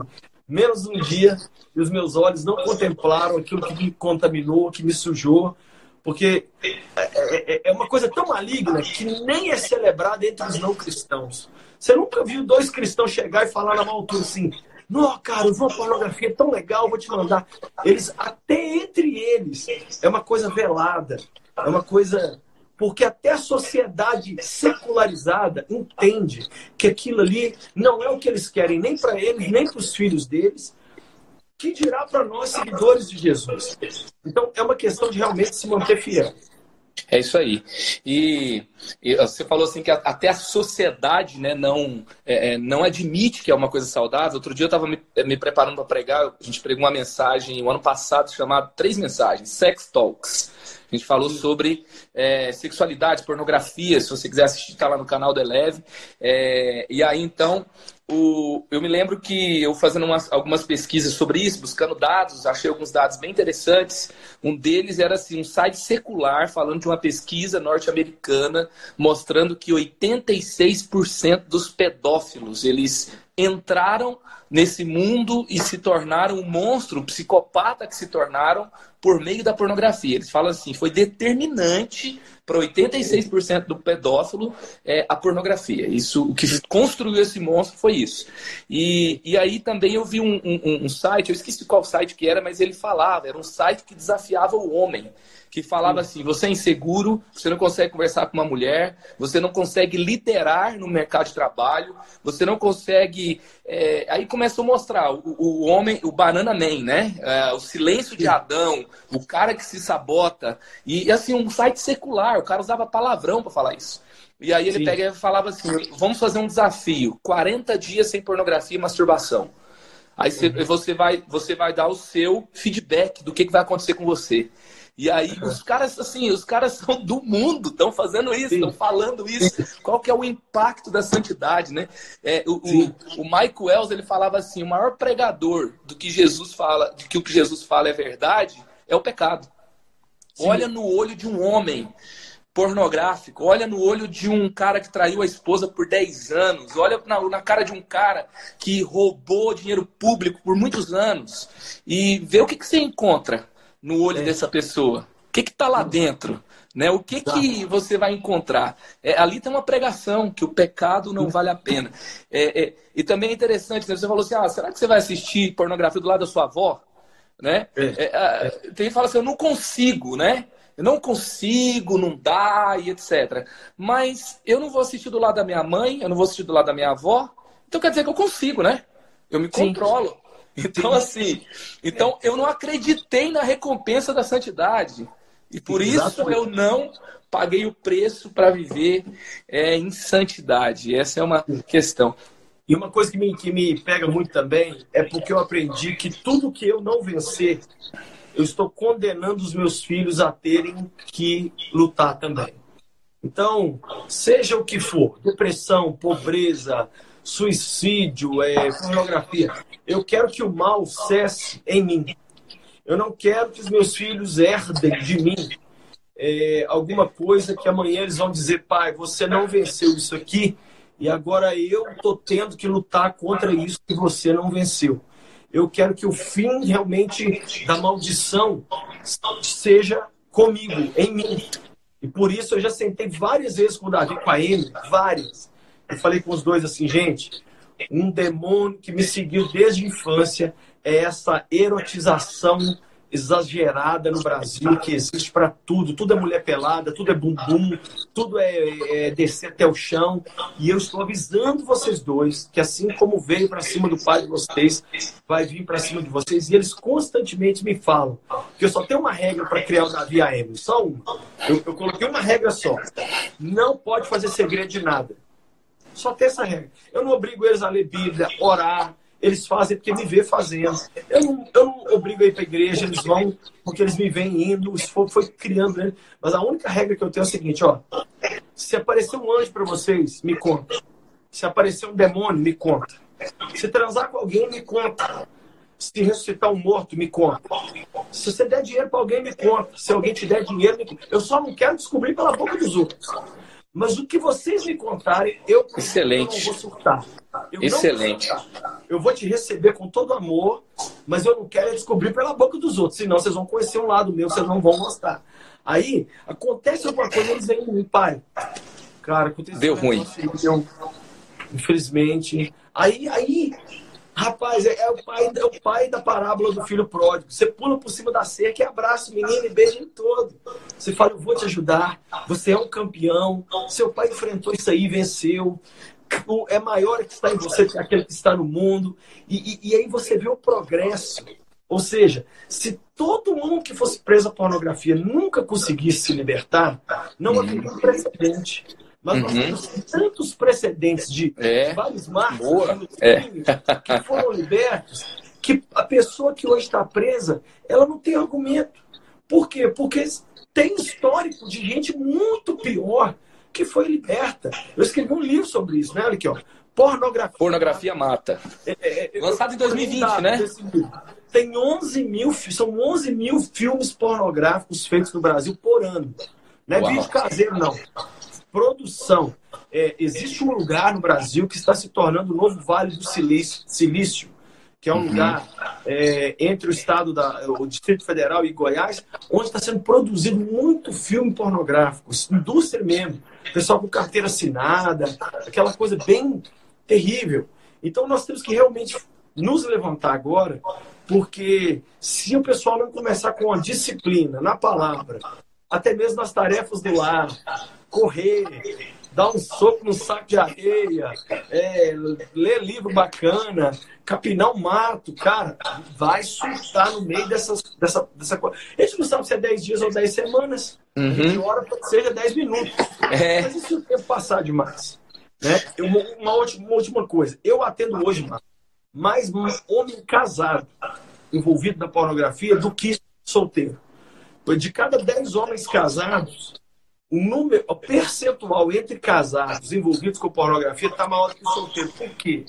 menos um dia e os meus olhos não contemplaram aquilo que me contaminou, que me sujou, porque é, é, é uma coisa tão maligna que nem é celebrada entre os não cristãos. Você nunca viu dois cristãos chegar e falar na altura assim: não, cara, uma pornografia tão legal, vou te mandar. Eles, até entre eles, é uma coisa velada, é uma coisa. Porque até a sociedade secularizada entende que aquilo ali não é o que eles querem, nem para eles, nem para os filhos deles, que dirá para nós, seguidores de Jesus. Então, é uma questão de realmente se manter fiel. É isso aí. E, e, você falou assim que até a sociedade né, não, é, é, não admite que é uma coisa saudável. Outro dia eu estava me, me, preparando para pregar, a gente pregou uma mensagem o ano passado chamada Três Mensagens, Sex Talks. A gente falou sobre é, sexualidade, pornografia. Se você quiser assistir, está lá no canal do Eleve. É, e aí, então, o, eu me lembro que eu fazendo umas, algumas pesquisas sobre isso, buscando dados, achei alguns dados bem interessantes. Um deles era assim, um site secular falando de uma pesquisa norte-americana mostrando que 86% dos pedófilos eles entraram nesse mundo e se tornaram um monstro, um psicopata que se tornaram por meio da pornografia. Eles falam assim, foi determinante para 86% do pedófilo é, a pornografia. Isso, o que construiu esse monstro foi isso. E, e aí também eu vi um, um, um site, eu esqueci qual site que era, mas ele falava, era um site que desafiava o homem que falava assim: você é inseguro, você não consegue conversar com uma mulher, você não consegue liderar no mercado de trabalho, você não consegue. É... Aí começou a mostrar o, o, homem, o Banana Man, né? É, o silêncio de Adão, o cara que se sabota. E assim, um site secular, o cara usava palavrão para falar isso. E aí ele Sim. pega e falava assim: vamos fazer um desafio: 40 dias sem pornografia e masturbação. Aí você, uhum. você, vai, você vai dar o seu feedback do que, que vai acontecer com você. E aí os caras, assim, os caras são do mundo, estão fazendo isso, estão falando isso. Qual que é o impacto da santidade, né? É, o, o, o Mike Wells, ele falava assim, o maior pregador do que Jesus fala, de que o que Jesus fala é verdade, é o pecado. Sim. Olha no olho de um homem pornográfico, olha no olho de um cara que traiu a esposa por 10 anos, olha na, na, cara de um cara que roubou dinheiro público por muitos anos e vê o que, que você encontra no olho é. dessa pessoa? O que está lá dentro? Né? O que, que você vai encontrar? É, ali tem uma pregação que o pecado não vale a pena. É, é, e também é interessante, né? você falou assim: ah, será que você vai assistir pornografia do lado da sua avó? Né? É. É, tem que fala assim: eu não consigo, né? Eu não consigo, não dá e etc. Mas eu não vou assistir do lado da minha mãe, eu não vou assistir do lado da minha avó. Então quer dizer que eu consigo, né? Eu me Sim. controlo. Então, assim, então eu não acreditei na recompensa da santidade. E por isso eu não paguei o preço para viver é, em santidade. Essa é uma questão. E uma coisa que me, que me pega muito também é porque eu aprendi que tudo que eu não vencer, eu estou condenando os meus filhos a terem que lutar também. Então, seja o que for, depressão, pobreza, suicídio, é, pornografia. Eu quero que o mal cesse em mim. Eu não quero que os meus filhos herdem de mim é, alguma coisa que amanhã eles vão dizer, pai, você não venceu isso aqui e agora eu estou tendo que lutar contra isso que você não venceu. Eu quero que o fim realmente da maldição seja comigo, em mim. E por isso eu já sentei várias vezes com o Davi, com a Amy, várias Eu falei com os dois assim, gente, um demônio que me seguiu desde a infância é essa erotização exagerada no Brasil que existe para tudo. Tudo é mulher pelada, tudo é bumbum, tudo é, é, descer até o chão. E eu estou avisando vocês dois que assim como veio para cima do pai de vocês, vai vir para cima de vocês. E eles constantemente me falam que eu só tenho uma regra para criar o Davi AM, só uma. Eu, eu coloquei uma regra só. Não pode fazer segredo de nada. Só tem essa regra. Eu não obrigo eles a ler Bíblia, orar, eles fazem porque me vê fazendo. Eu não, eu não obrigo a ir para a igreja, eles vão porque eles me veem indo, isso foi, foi criando. Né? Mas a única regra que eu tenho é a seguinte: ó, se aparecer um anjo para vocês, me conta. Se aparecer um demônio, me conta. Se transar com alguém, me conta. Se ressuscitar um morto, me conta. Se você der dinheiro para alguém, me conta. Se alguém te der dinheiro, me conta. Eu só não quero descobrir pela boca dos outros. Mas o que vocês me contarem, eu, Excelente. eu não vou surtar. Eu Excelente. Vou eu vou te receber com todo amor, mas eu não quero descobrir pela boca dos outros, senão vocês vão conhecer um lado meu, vocês não vão gostar. Aí, acontece alguma coisa, eles vêm mim, pai. Cara, aconteceu. Deu ruim. Infelizmente. Aí, aí, Rapaz, é, é, o pai, é o pai da parábola do filho pródigo. Você pula por cima da cerca e abraça o menino e beija ele todo. Você fala, eu vou te ajudar. Você é um campeão. Seu pai enfrentou isso aí e venceu. É maior que está em você que aquele que está no mundo. E, e, e aí você vê o progresso. Ou seja, se todo mundo que fosse preso à pornografia nunca conseguisse se libertar, não haveria um precedente. Mas nós uhum. temos tantos precedentes de é. vários marcos é. que foram libertos que a pessoa que hoje está presa, ela não tem argumento. Por quê? Porque tem histórico de gente muito pior que foi liberta. Eu escrevi um livro sobre isso, né? Olha aqui, ó. Pornografia. Pornografia mata. É, é, Lançado em 2020, né? Tem 11 mil, são 11 mil filmes pornográficos feitos no Brasil por ano. Não é Uau. vídeo caseiro, não produção. É, existe um lugar no Brasil que está se tornando o novo Vale do Silício, Silício que é um uhum. lugar é, entre o estado da, o Distrito Federal e Goiás, onde está sendo produzido muito filme pornográfico, indústria mesmo, pessoal com carteira assinada, aquela coisa bem terrível. Então nós temos que realmente nos levantar agora, porque se o pessoal não começar com a disciplina na palavra, até mesmo nas tarefas do lar, correr, dar um soco no saco de areia, é, ler livro bacana, capinar um mato, cara, vai surtar no meio dessas, dessa, dessa coisa. A gente não sabe se é 10 dias ou 10 semanas. Uhum. A gente ora para que seja 10 minutos. É. Mas e se o tempo passar demais? Né? Uma, uma, última, uma última coisa. Eu atendo hoje mais homem casado envolvido na pornografia do que solteiro. De cada 10 homens casados, o número, o percentual entre casados envolvidos com pornografia está maior que o solteiro. Por quê?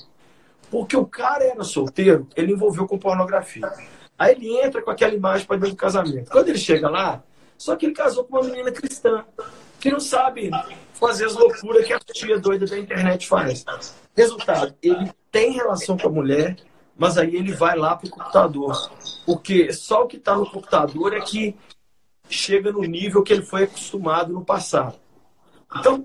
Porque o cara era solteiro, ele envolveu com pornografia. Aí ele entra com aquela imagem para dentro do casamento. Quando ele chega lá, só que ele casou com uma menina cristã, que não sabe fazer as loucuras que a tia doida da internet faz. Resultado, ele tem relação com a mulher, mas aí ele vai lá para o computador. Porque só o que está no computador é que chega no nível que ele foi acostumado no passado. Então,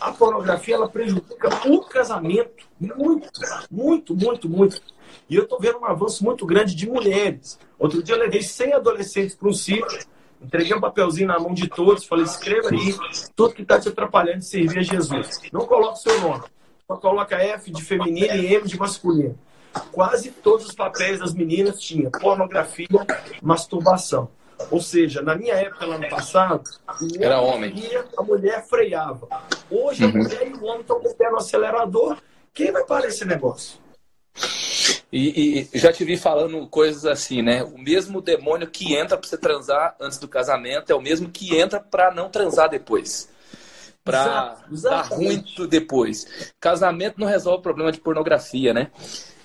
a pornografia ela prejudica o casamento muito, muito, muito, muito. E eu estou vendo um avanço muito grande de mulheres. Outro dia eu levei 100 adolescentes para um sítio, entreguei um papelzinho na mão de todos, falei: escreva aí tudo que está te atrapalhando de servir a Jesus. Não coloque seu nome, só coloca F de feminino e M de masculino. Quase todos os papéis das meninas tinham pornografia, masturbação. Ou seja, na minha época, lá no passado, era homem. a mulher freava. Hoje, uhum. a mulher e o homem estão com o pé no acelerador. Quem vai parar esse negócio? E, e, já te vi falando coisas assim, né? O mesmo demônio que entra para você transar antes do casamento é o mesmo que entra para não transar depois. Para dar ruim depois. Casamento não resolve o problema de pornografia, né?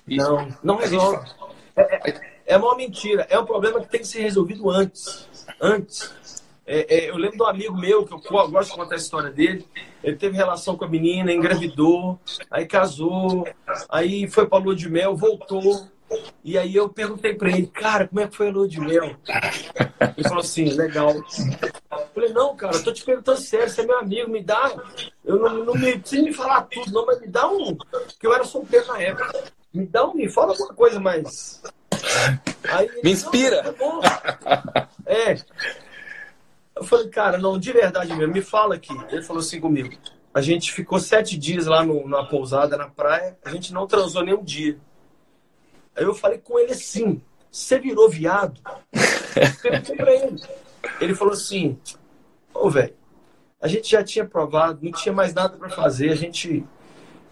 E não, não resolve. É, é, é uma mentira. É um problema que tem que ser resolvido antes. Antes. É, é, eu lembro de um amigo meu, que eu gosto de contar a história dele. Ele teve relação com a menina, engravidou, aí casou, aí foi pra lua de mel, voltou. E aí eu perguntei pra ele, cara, como é que foi a lua de mel? Ele falou assim, legal. Eu falei, não, não, cara, eu tô te perguntando sério, você é meu amigo, me dá. Eu não, não me precisa me falar tudo, não, mas me dá um. Porque eu era solteiro na época. Me dá um, me fala alguma coisa mais. Aí, me inspira. Não, tá é. Eu falei, cara, não, de verdade mesmo, me fala aqui. Ele falou assim comigo. A gente ficou sete dias lá no, na pousada, na praia, a gente não transou nem um dia. Aí eu falei com ele assim: você virou viado? Perguntei pra ele. Ele falou assim: Ô, velho, a gente já tinha provado, não tinha mais nada para fazer, a gente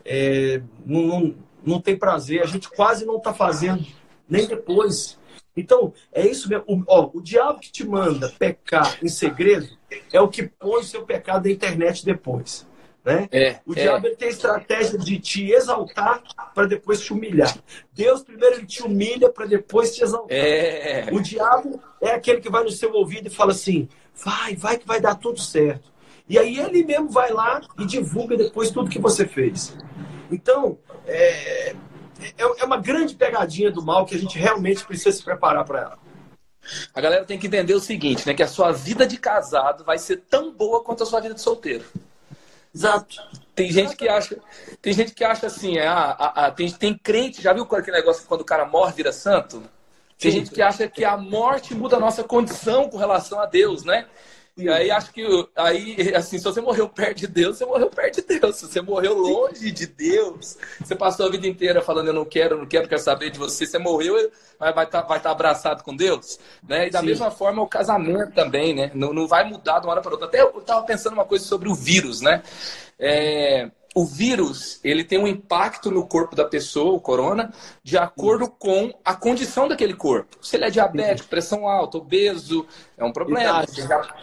é, não, não, não tem prazer, a gente quase não tá fazendo, nem depois. Então, é isso mesmo. O, ó, o diabo que te manda pecar em segredo é o que põe o seu pecado na internet depois. Né? É, o é. diabo tem a estratégia de te exaltar para depois te humilhar. Deus primeiro ele te humilha para depois te exaltar. É. O diabo é aquele que vai no seu ouvido e fala assim: vai, vai que vai dar tudo certo. E aí ele mesmo vai lá e divulga depois tudo que você fez. Então, é, é, é uma grande pegadinha do mal que a gente realmente precisa se preparar para ela. A galera tem que entender o seguinte, né? Que a sua vida de casado vai ser tão boa quanto a sua vida de solteiro. Exato. Tem gente que acha, tem gente que acha assim, é, ah, ah, ah, tem, tem crente, já viu aquele negócio quando o cara morre vira santo? Tem gente que acha que a morte muda a nossa condição com relação a Deus, né? E aí acho que aí assim, se você morreu perto de Deus, você morreu perto de Deus. Se você morreu longe de Deus, você passou a vida inteira falando eu não quero, eu não quero, quero saber de você, você morreu, vai vai estar tá, vai tá abraçado com Deus, né? E da Sim. mesma forma o casamento também, né? Não, não vai mudar de uma hora para outra. Até eu estava pensando uma coisa sobre o vírus, né? É, o vírus ele tem um impacto no corpo da pessoa, o corona, de acordo com a condição daquele corpo. Se ele é diabético, pressão alta, obeso, é um problema.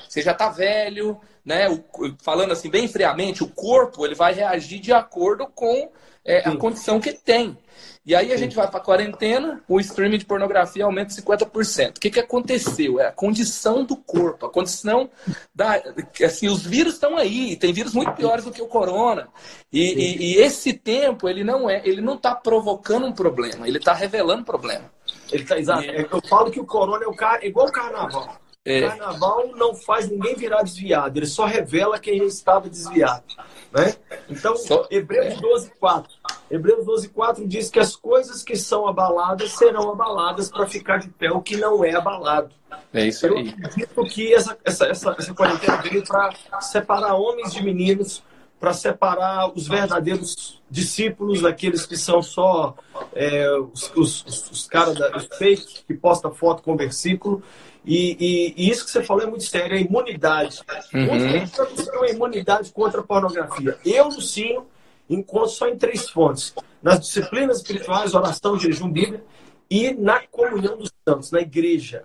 Você já está velho, né? O, falando assim bem friamente, o corpo ele vai reagir de acordo com é, a condição que tem. E aí a gente vai para a quarentena, o streaming de pornografia aumenta 50%. O que, que aconteceu? É a condição do corpo, a condição da. Assim, os vírus estão aí, tem vírus muito piores do que o corona. E, e, e esse tempo, ele não é, ele não está provocando um problema, ele está revelando problema. Ele tá, exato. E... Eu falo que o corona é o car... igual o carnaval. É. O carnaval não faz ninguém virar desviado, ele só revela quem estava desviado. Né? Então, só... Hebreus 12, 4. Hebreus 12, 4 diz que as coisas que são abaladas serão abaladas para ficar de pé o que não é abalado. É isso aí. Eu acredito que essa, essa, essa, essa quarentena veio para separar homens de meninos, para separar os verdadeiros discípulos daqueles que são só é, os, os, os, caras, os fake, que posta foto com versículo. E, e, e, isso que você falou é muito sério, a imunidade. Uhum. uma imunidade contra a pornografia. Eu, Lucinho, encontro só em três fontes. Nas disciplinas espirituais, oração, jejum, Bíblia e na comunhão dos santos, na igreja.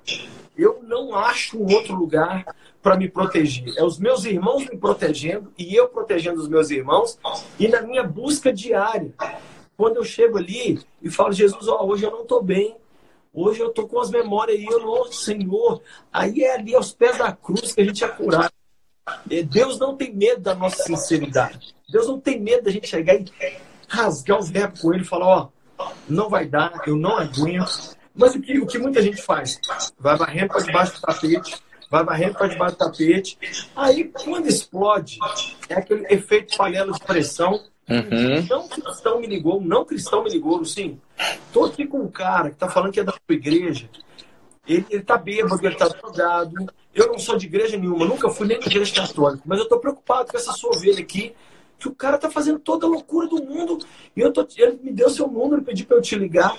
Eu não acho um outro lugar para me proteger. É os meus irmãos me protegendo e eu protegendo os meus irmãos e na minha busca diária. Quando eu chego ali e falo, Jesus, ó, hoje eu não estou bem, Hoje eu tô com as memórias aí, eu, não, Senhor. Aí é ali aos pés da cruz que a gente é curado. Deus não tem medo da nossa sinceridade. Deus não tem medo da gente chegar e rasgar os verbos com ele e falar, ó, não vai dar, eu não aguento. Mas o que, o que muita gente faz? Vai varrendo para debaixo do tapete, vai varrendo para debaixo do tapete. Aí, quando explode, é aquele efeito panela de pressão Uhum. Não cristão me ligou, não cristão me ligou, sim. Tô aqui com um cara que tá falando que é da sua igreja. Ele, ele tá bêbado, ele tá drogado. Eu não sou de igreja nenhuma, nunca fui nem de igreja católica, mas eu tô preocupado com essa sua ovelha aqui, que o cara tá fazendo toda a loucura do mundo. E eu tô, ele me deu seu número, pediu para eu te ligar.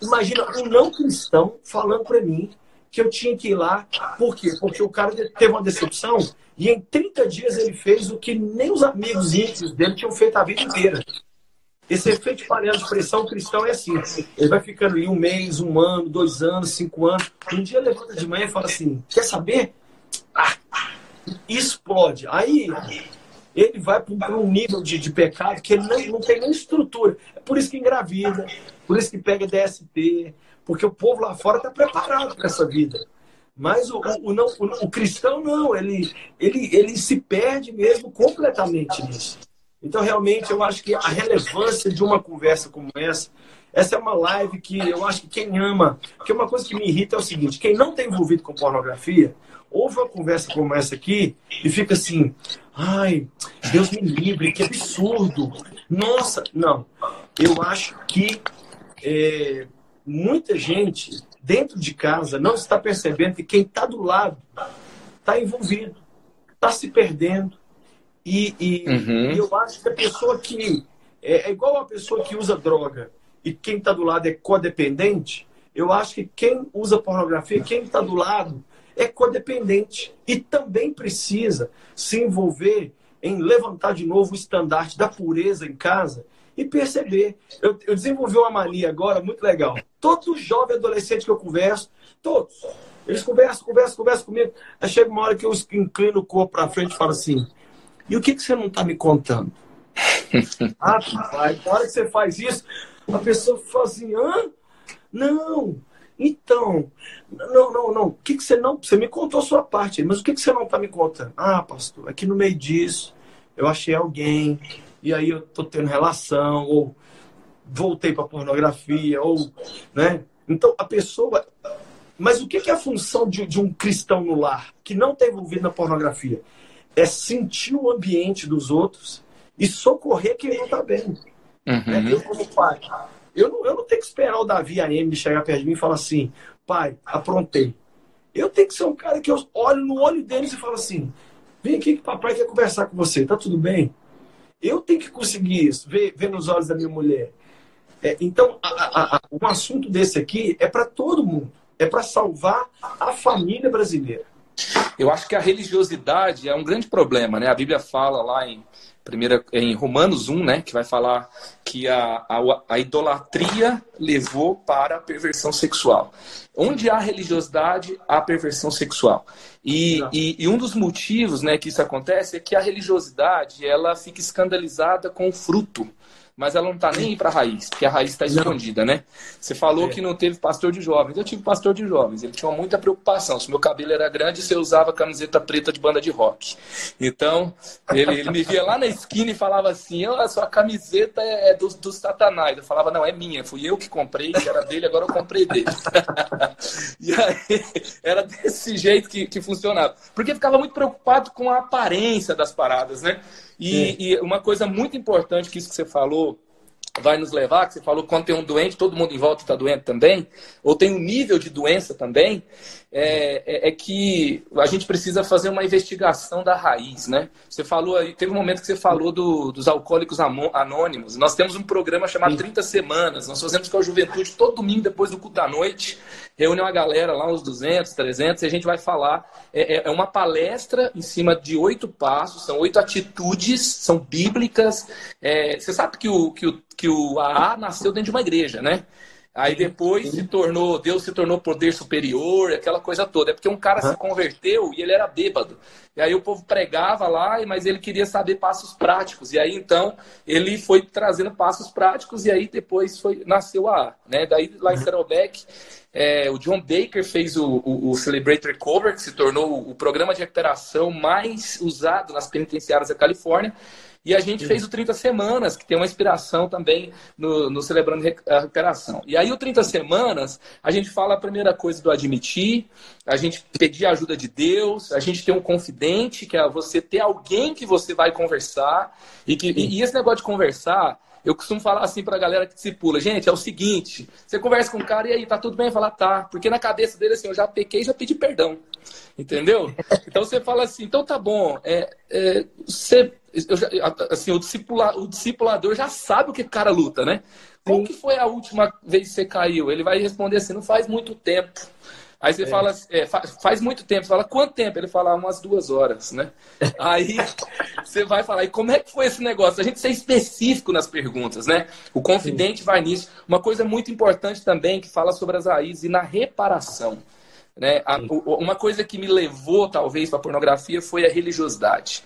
Imagina um não cristão falando para mim que eu tinha que ir lá. Por quê? Porque o cara teve uma decepção e em 30 dias ele fez o que nem os amigos íntimos dele tinham feito a vida inteira. Esse efeito panela de pressão cristão é assim. Ele vai ficando ali um mês, um ano, dois anos, cinco anos. Um dia levanta de manhã e fala assim: quer saber? Ah, explode. Aí ele vai para um nível de, de pecado que ele não, não tem nem estrutura. É por isso que engravida, por isso que pega DST, porque o povo lá fora está preparado para essa vida. Mas o, o, não, o, o, cristão não, ele, ele, ele se perde mesmo completamente nisso. Então, realmente, eu acho que a relevância de uma conversa como essa Essa é uma live que eu acho que quem ama, que uma coisa que me irrita é o seguinte: quem não está envolvido com pornografia, ouve uma conversa como essa aqui e fica assim, ai, Deus me livre, que absurdo. Nossa, não. Eu acho que é, muita gente dentro de casa não está percebendo que quem está do lado está envolvido, está se perdendo. E, e, uhum. e, eu acho que a pessoa que. É, é igual a pessoa que usa droga e quem está do lado é codependente. Eu acho que quem usa pornografia, quem está do lado, é codependente. E também precisa se envolver em levantar de novo o estandarte da pureza em casa e perceber. Eu, eu desenvolvi uma mania agora muito legal. Todos os jovens adolescentes que eu converso, todos, eles conversam, conversam, conversam comigo. Aí chega uma hora que eu inclino o corpo para frente e falo assim: e o que, que você não está me contando? ah, pai, na hora que você faz isso, a pessoa fala assim: hã? Não. Então, não, não, não. O que, que você não. Você me contou a sua parte, mas o que, que você não está me contando? Ah, pastor, aqui no meio disso, eu achei alguém, e aí eu tô tendo relação, ou voltei para pornografia, ou. né? Então, a pessoa. Mas o que, que é a função de, de um cristão no lar que não está envolvido na pornografia? É sentir o ambiente dos outros e socorrer quem não está bem. Uhum. Né? Eu, como pai, eu não, eu não tenho que esperar o Davi AM chegar perto de mim e falar assim: pai, aprontei. Eu tenho que ser um cara que eu olho no olho deles e falo assim: vem aqui que papai quer conversar com você, tá tudo bem? Eu tenho que conseguir isso, ver, ver nos olhos da minha mulher. É, então, a, a, a, um assunto desse aqui é para todo mundo, é para salvar a família brasileira. Eu acho que a religiosidade é um grande problema, né? A Bíblia fala lá em primeira em Romanos 1, né, que vai falar que a, a, a, idolatria levou para a perversão sexual. Onde há religiosidade, há perversão sexual. E, e, e, um dos motivos né, que isso acontece é que a religiosidade ela fica escandalizada com o fruto mas ela não está nem para a raiz, porque a raiz está escondida, né? Você falou é. que não teve pastor de jovens. Eu tive pastor de jovens. Ele tinha muita preocupação. Se meu cabelo era grande, você usava camiseta preta de banda de rock. Então, ele, ele me via lá na esquina e falava assim: oh, a sua camiseta é, é do, do Satanás. Eu falava: não, é minha. Fui eu que comprei, era dele, agora eu comprei dele. e aí, era desse jeito que, que funcionava. Porque ficava muito preocupado com a aparência das paradas, né? E, e, uma coisa muito importante que isso que você falou vai nos levar, que você falou quando tem um doente, todo mundo em volta está doente também, ou tem um nível de doença também, é, é, é, que a gente precisa fazer uma investigação da raiz, né? Você falou aí, teve um momento que você falou do, dos alcoólicos anônimos. Nós temos um programa chamado 30 Semanas. Nós fazemos com a juventude todo domingo depois do culto da noite. Reúne uma galera lá, uns 200, 300, e a gente vai falar. É, é, é uma palestra em cima de oito passos, são oito atitudes, são bíblicas. É, você sabe que o, que, o, que o AA nasceu dentro de uma igreja, né? Aí depois se tornou, Deus se tornou poder superior, aquela coisa toda. É porque um cara se converteu e ele era bêbado. E aí o povo pregava lá, mas ele queria saber passos práticos. E aí então ele foi trazendo passos práticos e aí depois foi nasceu a, né? Daí lá em Saddleback, é, o John Baker fez o, o, o Celebrate Recover, que se tornou o programa de recuperação mais usado nas penitenciárias da Califórnia. E a gente fez o 30 Semanas, que tem uma inspiração também no, no Celebrando a Recuperação. E aí, o 30 Semanas, a gente fala a primeira coisa do admitir, a gente pedir a ajuda de Deus, a gente ter um confidente, que é você ter alguém que você vai conversar. E, que, e, e esse negócio de conversar, eu costumo falar assim pra galera que discipula, gente, é o seguinte, você conversa com o cara e aí, tá tudo bem? Fala, tá. Porque na cabeça dele, assim, eu já pequei e já pedi perdão. Entendeu? Então você fala assim, então tá bom, é, é, você já, assim, o, discipula, o discipulador já sabe o que o cara luta, né? Qual que foi a última vez que você caiu? Ele vai responder assim, não faz muito tempo. Aí você é. fala, é, faz muito tempo. Você fala, quanto tempo? Ele fala, umas duas horas, né? Aí você vai falar, e como é que foi esse negócio? A gente ser específico nas perguntas, né? O confidente Sim. vai nisso. Uma coisa muito importante também que fala sobre as raízes e na reparação. Né? A, uma coisa que me levou, talvez, para a pornografia foi a religiosidade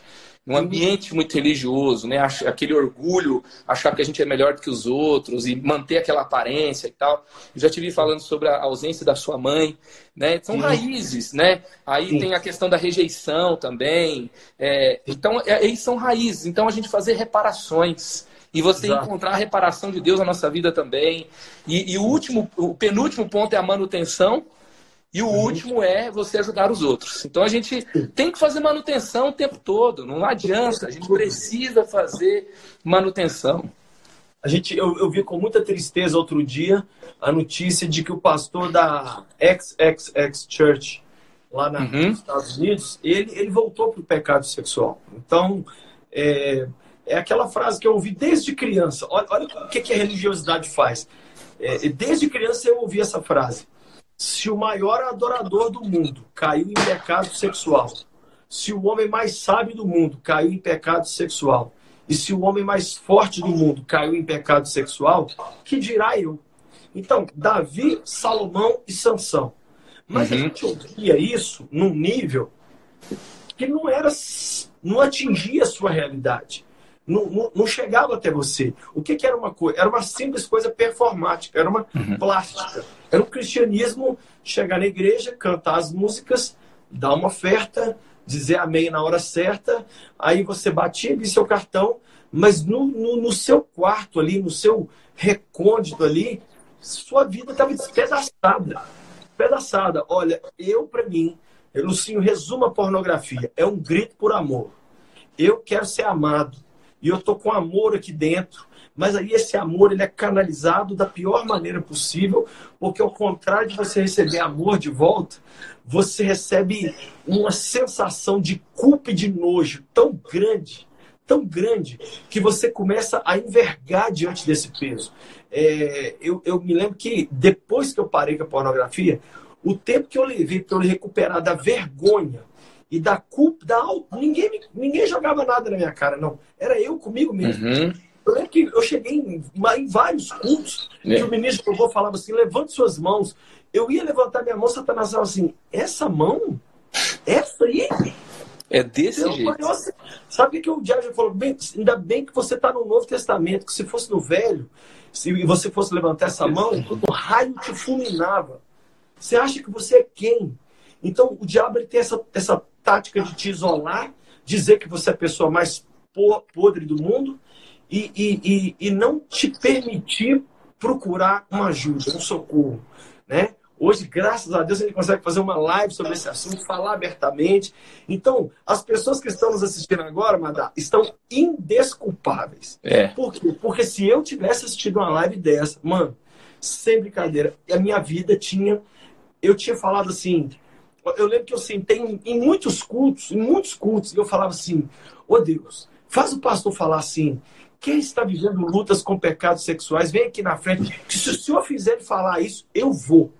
um ambiente muito religioso, né? Aquele orgulho, achar que a gente é melhor do que os outros e manter aquela aparência e tal. Eu já tive falando sobre a ausência da sua mãe, né? São Sim. raízes, né? Aí Sim. tem a questão da rejeição também. É, então, é, são raízes. Então, a gente fazer reparações E você Exato. encontrar a reparação de Deus na nossa vida também. E, e, o último, o penúltimo ponto é a manutenção. E o uhum. último é você ajudar os outros. Então a gente tem que fazer manutenção o tempo todo. Não adianta. A gente precisa fazer manutenção. A gente, eu, eu vi com muita tristeza outro dia a notícia de que o pastor da XXX Church, lá na, uhum. nos Estados Unidos, ele, ele voltou para o pecado sexual. Então, é, é aquela frase que eu ouvi desde criança. Olha, olha o que, que a religiosidade faz. É, desde criança eu ouvi essa frase. Se o maior adorador do mundo caiu em pecado sexual, se o homem mais sábio do mundo caiu em pecado sexual, e se o homem mais forte do mundo caiu em pecado sexual, que dirá eu? Então, Davi, Salomão e Sansão. Mas uhum. a gente ouvia isso num nível que não era, não atingia a sua realidade. Não, não, não chegava até você. O que, que, era uma coisa? Era uma simples coisa performática, era uma uhum. plástica. Era um cristianismo chegar na igreja, cantar as músicas, dar uma oferta, dizer amém na hora certa, aí você batia ali seu cartão, mas no, no, no seu quarto ali, no seu recôndito ali, sua vida estava despedaçada. Despedaçada. Olha, eu, para mim, Lucinho, resuma a pornografia. É um grito por amor. Eu quero ser amado. E eu tô com amor aqui dentro. Mas aí esse amor ele é canalizado da pior maneira possível, porque ao contrário de você receber amor de volta, você recebe uma sensação de culpa e de nojo tão grande, tão grande, que você começa a envergar diante desse peso. É, eu, eu me lembro que depois que eu parei com a pornografia, o tempo que eu levei para eu recuperar da vergonha e da culpa, da ninguém, ninguém jogava nada na minha cara, não. Era eu comigo mesmo. Uhum. Eu lembro que eu cheguei em, em vários cultos é. que o ministro vou falava assim: levante suas mãos. Eu ia levantar minha mão, Satanás falava assim: essa mão? Essa aí? É desse eu, jeito. Sabe o que o diabo falou? Bem, ainda bem que você está no Novo Testamento, que se fosse no Velho, se você fosse levantar essa mão, o raio te fulminava. Você acha que você é quem? Então, o diabo ele tem essa, essa tática de te isolar, dizer que você é a pessoa mais podre do mundo e, e, e, e não te permitir procurar uma ajuda, um socorro. Né? Hoje, graças a Deus, a gente consegue fazer uma live sobre esse assunto, falar abertamente. Então, as pessoas que estão nos assistindo agora, Madá, estão indesculpáveis. É. Por quê? Porque se eu tivesse assistido uma live dessa, mano, sem brincadeira, a minha vida tinha. Eu tinha falado assim. Eu lembro que eu sentei em, em muitos cultos, em muitos cultos, e eu falava assim: Ô oh Deus, faz o pastor falar assim. Quem está vivendo lutas com pecados sexuais, vem aqui na frente. Que se o senhor fizer ele falar isso, eu vou.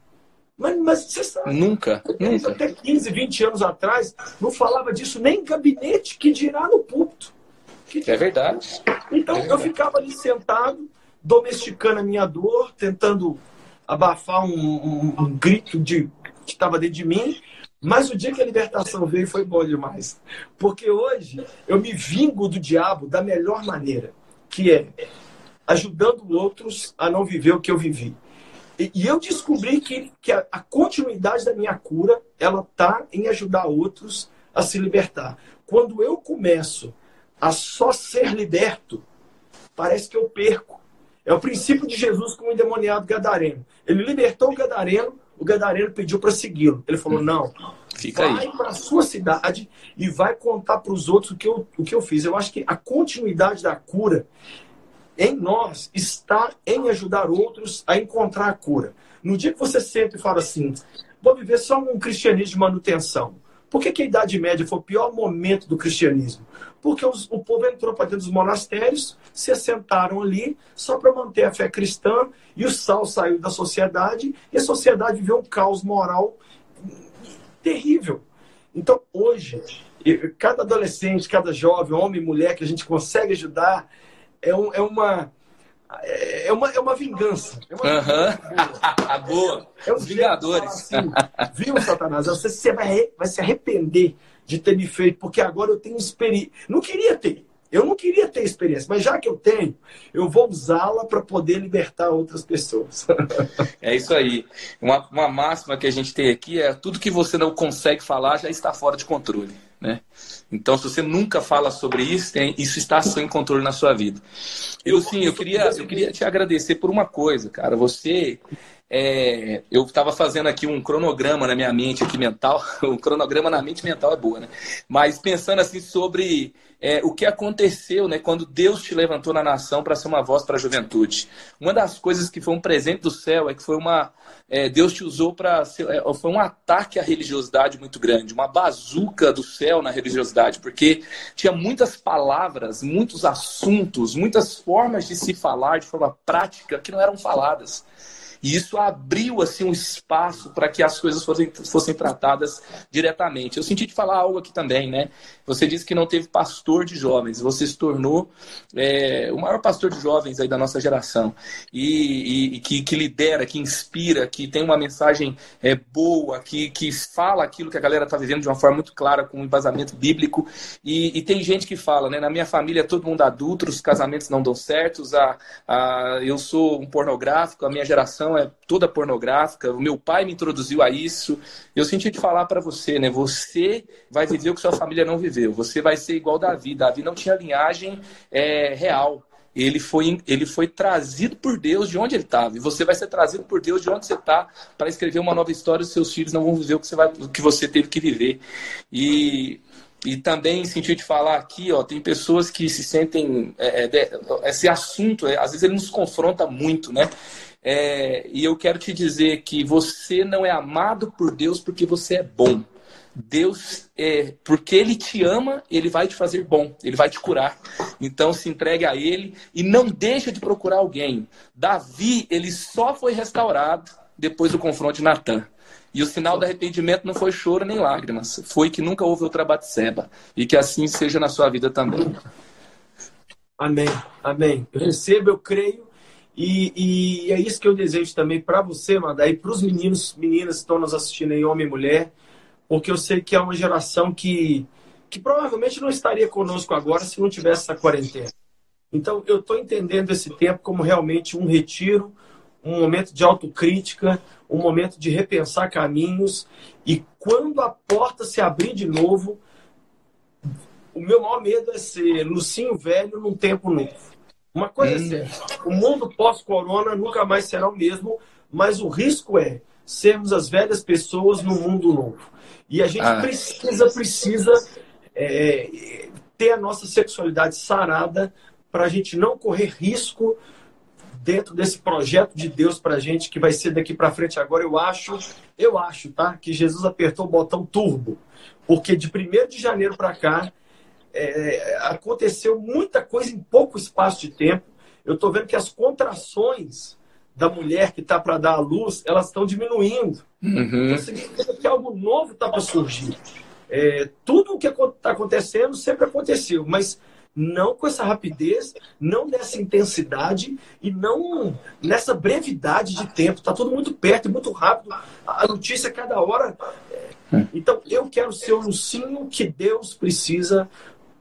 Mas, mas você sabe. Nunca, nunca. Até 15, 20 anos atrás, não falava disso nem em gabinete, que dirá no púlpito. É verdade. Então, é verdade. eu ficava ali sentado, domesticando a minha dor, tentando abafar um, um, um grito de, que estava dentro de mim. Mas o dia que a libertação veio foi bom demais. Porque hoje eu me vingo do diabo da melhor maneira, que é ajudando outros a não viver o que eu vivi. E, eu descobri que, que a, a continuidade da minha cura, ela tá em ajudar outros a se libertar. Quando eu começo a só ser liberto, parece que eu perco. É o princípio de Jesus com o endemoniado gadareno. Ele libertou o gadareno, o gadareno pediu para segui-lo. Ele falou: "Não, Fica vai para a sua cidade e vai contar para os outros o que, eu, o que eu fiz. Eu acho que a continuidade da cura em nós está em ajudar outros a encontrar a cura. No dia que você senta e fala assim, vou viver só um cristianismo de manutenção. Por que, que a Idade Média foi o pior momento do cristianismo? Porque os, o povo entrou para dentro dos monastérios, se assentaram ali só para manter a fé cristã, e o sal saiu da sociedade, e a sociedade viveu um caos moral terrível. Então, hoje, cada adolescente, cada jovem, homem e mulher que a gente consegue ajudar, é, um, é uma. É uma, é uma vingança. É uma uhum. boa. É um Os Vingadores. Assim, Viu, Satanás? Você, você vai, vai se arrepender de ter me feito, porque agora eu tenho experiência. Não queria ter. Eu não queria ter experiência, mas já que eu tenho, eu vou usá-la para poder libertar outras pessoas. é isso aí. Uma, uma máxima que a gente tem aqui é tudo que você não consegue falar já está fora de controle. Né? Então, se você nunca fala sobre isso, tem, isso está sem controle na sua vida. Eu sim, eu queria, eu queria te agradecer por uma coisa, cara. Você é, eu estava fazendo aqui um cronograma na minha mente aqui mental, um cronograma na mente mental é boa, né? Mas pensando assim sobre é, o que aconteceu, né, quando Deus te levantou na nação para ser uma voz para a juventude. Uma das coisas que foi um presente do céu é que foi uma é, Deus te usou para é, foi um ataque à religiosidade muito grande, uma bazuca do céu na religiosidade, porque tinha muitas palavras, muitos assuntos, muitas formas de se falar de forma prática que não eram faladas. E isso abriu assim um espaço para que as coisas fossem, fossem tratadas diretamente. Eu senti de falar algo aqui também, né? Você disse que não teve pastor de jovens, você se tornou é, o maior pastor de jovens aí da nossa geração e, e que, que, lidera, que inspira, que tem uma mensagem é, boa, que, que fala aquilo que a galera está vivendo de uma forma muito clara, com um embasamento bíblico. E, e, tem gente que fala, né? Na minha família todo mundo adulto, os casamentos não dão certos, a, a, eu sou um pornográfico, a minha geração é toda pornográfica. O meu pai me introduziu a isso. Eu senti de falar para você, né? Você vai viver o que sua família não viveu. Você vai ser igual Davi. Davi não tinha linhagem é, real. Ele foi, ele foi trazido por Deus de onde ele estava. E você vai ser trazido por Deus de onde você está para escrever uma nova história. Os seus filhos não vão viver o que você, vai, o que você teve que viver. E e também senti de falar aqui, ó, tem pessoas que se sentem. É, é, esse assunto, é, às vezes, ele nos confronta muito, né? É, e eu quero te dizer que você não é amado por Deus porque você é bom. Deus, é, porque Ele te ama, Ele vai te fazer bom, Ele vai te curar. Então se entregue a Ele e não deixa de procurar alguém. Davi, ele só foi restaurado depois do confronto de Natan. E o sinal do arrependimento não foi choro nem lágrimas, foi que nunca houve outra Batseba. E que assim seja na sua vida também. Amém, amém. Eu recebo, eu creio e, e, é isso que eu desejo também para você, Manda, e para os meninos, meninas que estão nos assistindo aí, homem e mulher, porque eu sei que é uma geração que, que provavelmente não estaria conosco agora se não tivesse essa quarentena. Então, eu estou entendendo esse tempo como realmente um retiro, um momento de autocrítica, um momento de repensar caminhos. E quando a porta se abrir de novo, o meu maior medo é ser Lucinho velho num tempo novo. Uma coisa é certa, o mundo pós-corona nunca mais será o mesmo, mas o risco é sermos as velhas pessoas no mundo novo. E a gente ah. precisa, precisa é, ter a nossa sexualidade sarada para a gente não correr risco dentro desse projeto de Deus para a gente que vai ser daqui para frente agora. Eu acho, eu acho, tá, que Jesus apertou o botão turbo, porque de 1 de janeiro para cá é, aconteceu muita coisa em pouco espaço de tempo. Eu estou vendo que as contrações da mulher que está para dar à luz, elas estão diminuindo. Uhum. Então, significa que algo novo está para surgir. É, tudo o que está acontecendo sempre aconteceu, mas não com essa rapidez, não nessa intensidade e não nessa brevidade de tempo. Está tudo muito perto e muito rápido. A notícia cada hora. É... Então eu quero ser o Lucinho que Deus precisa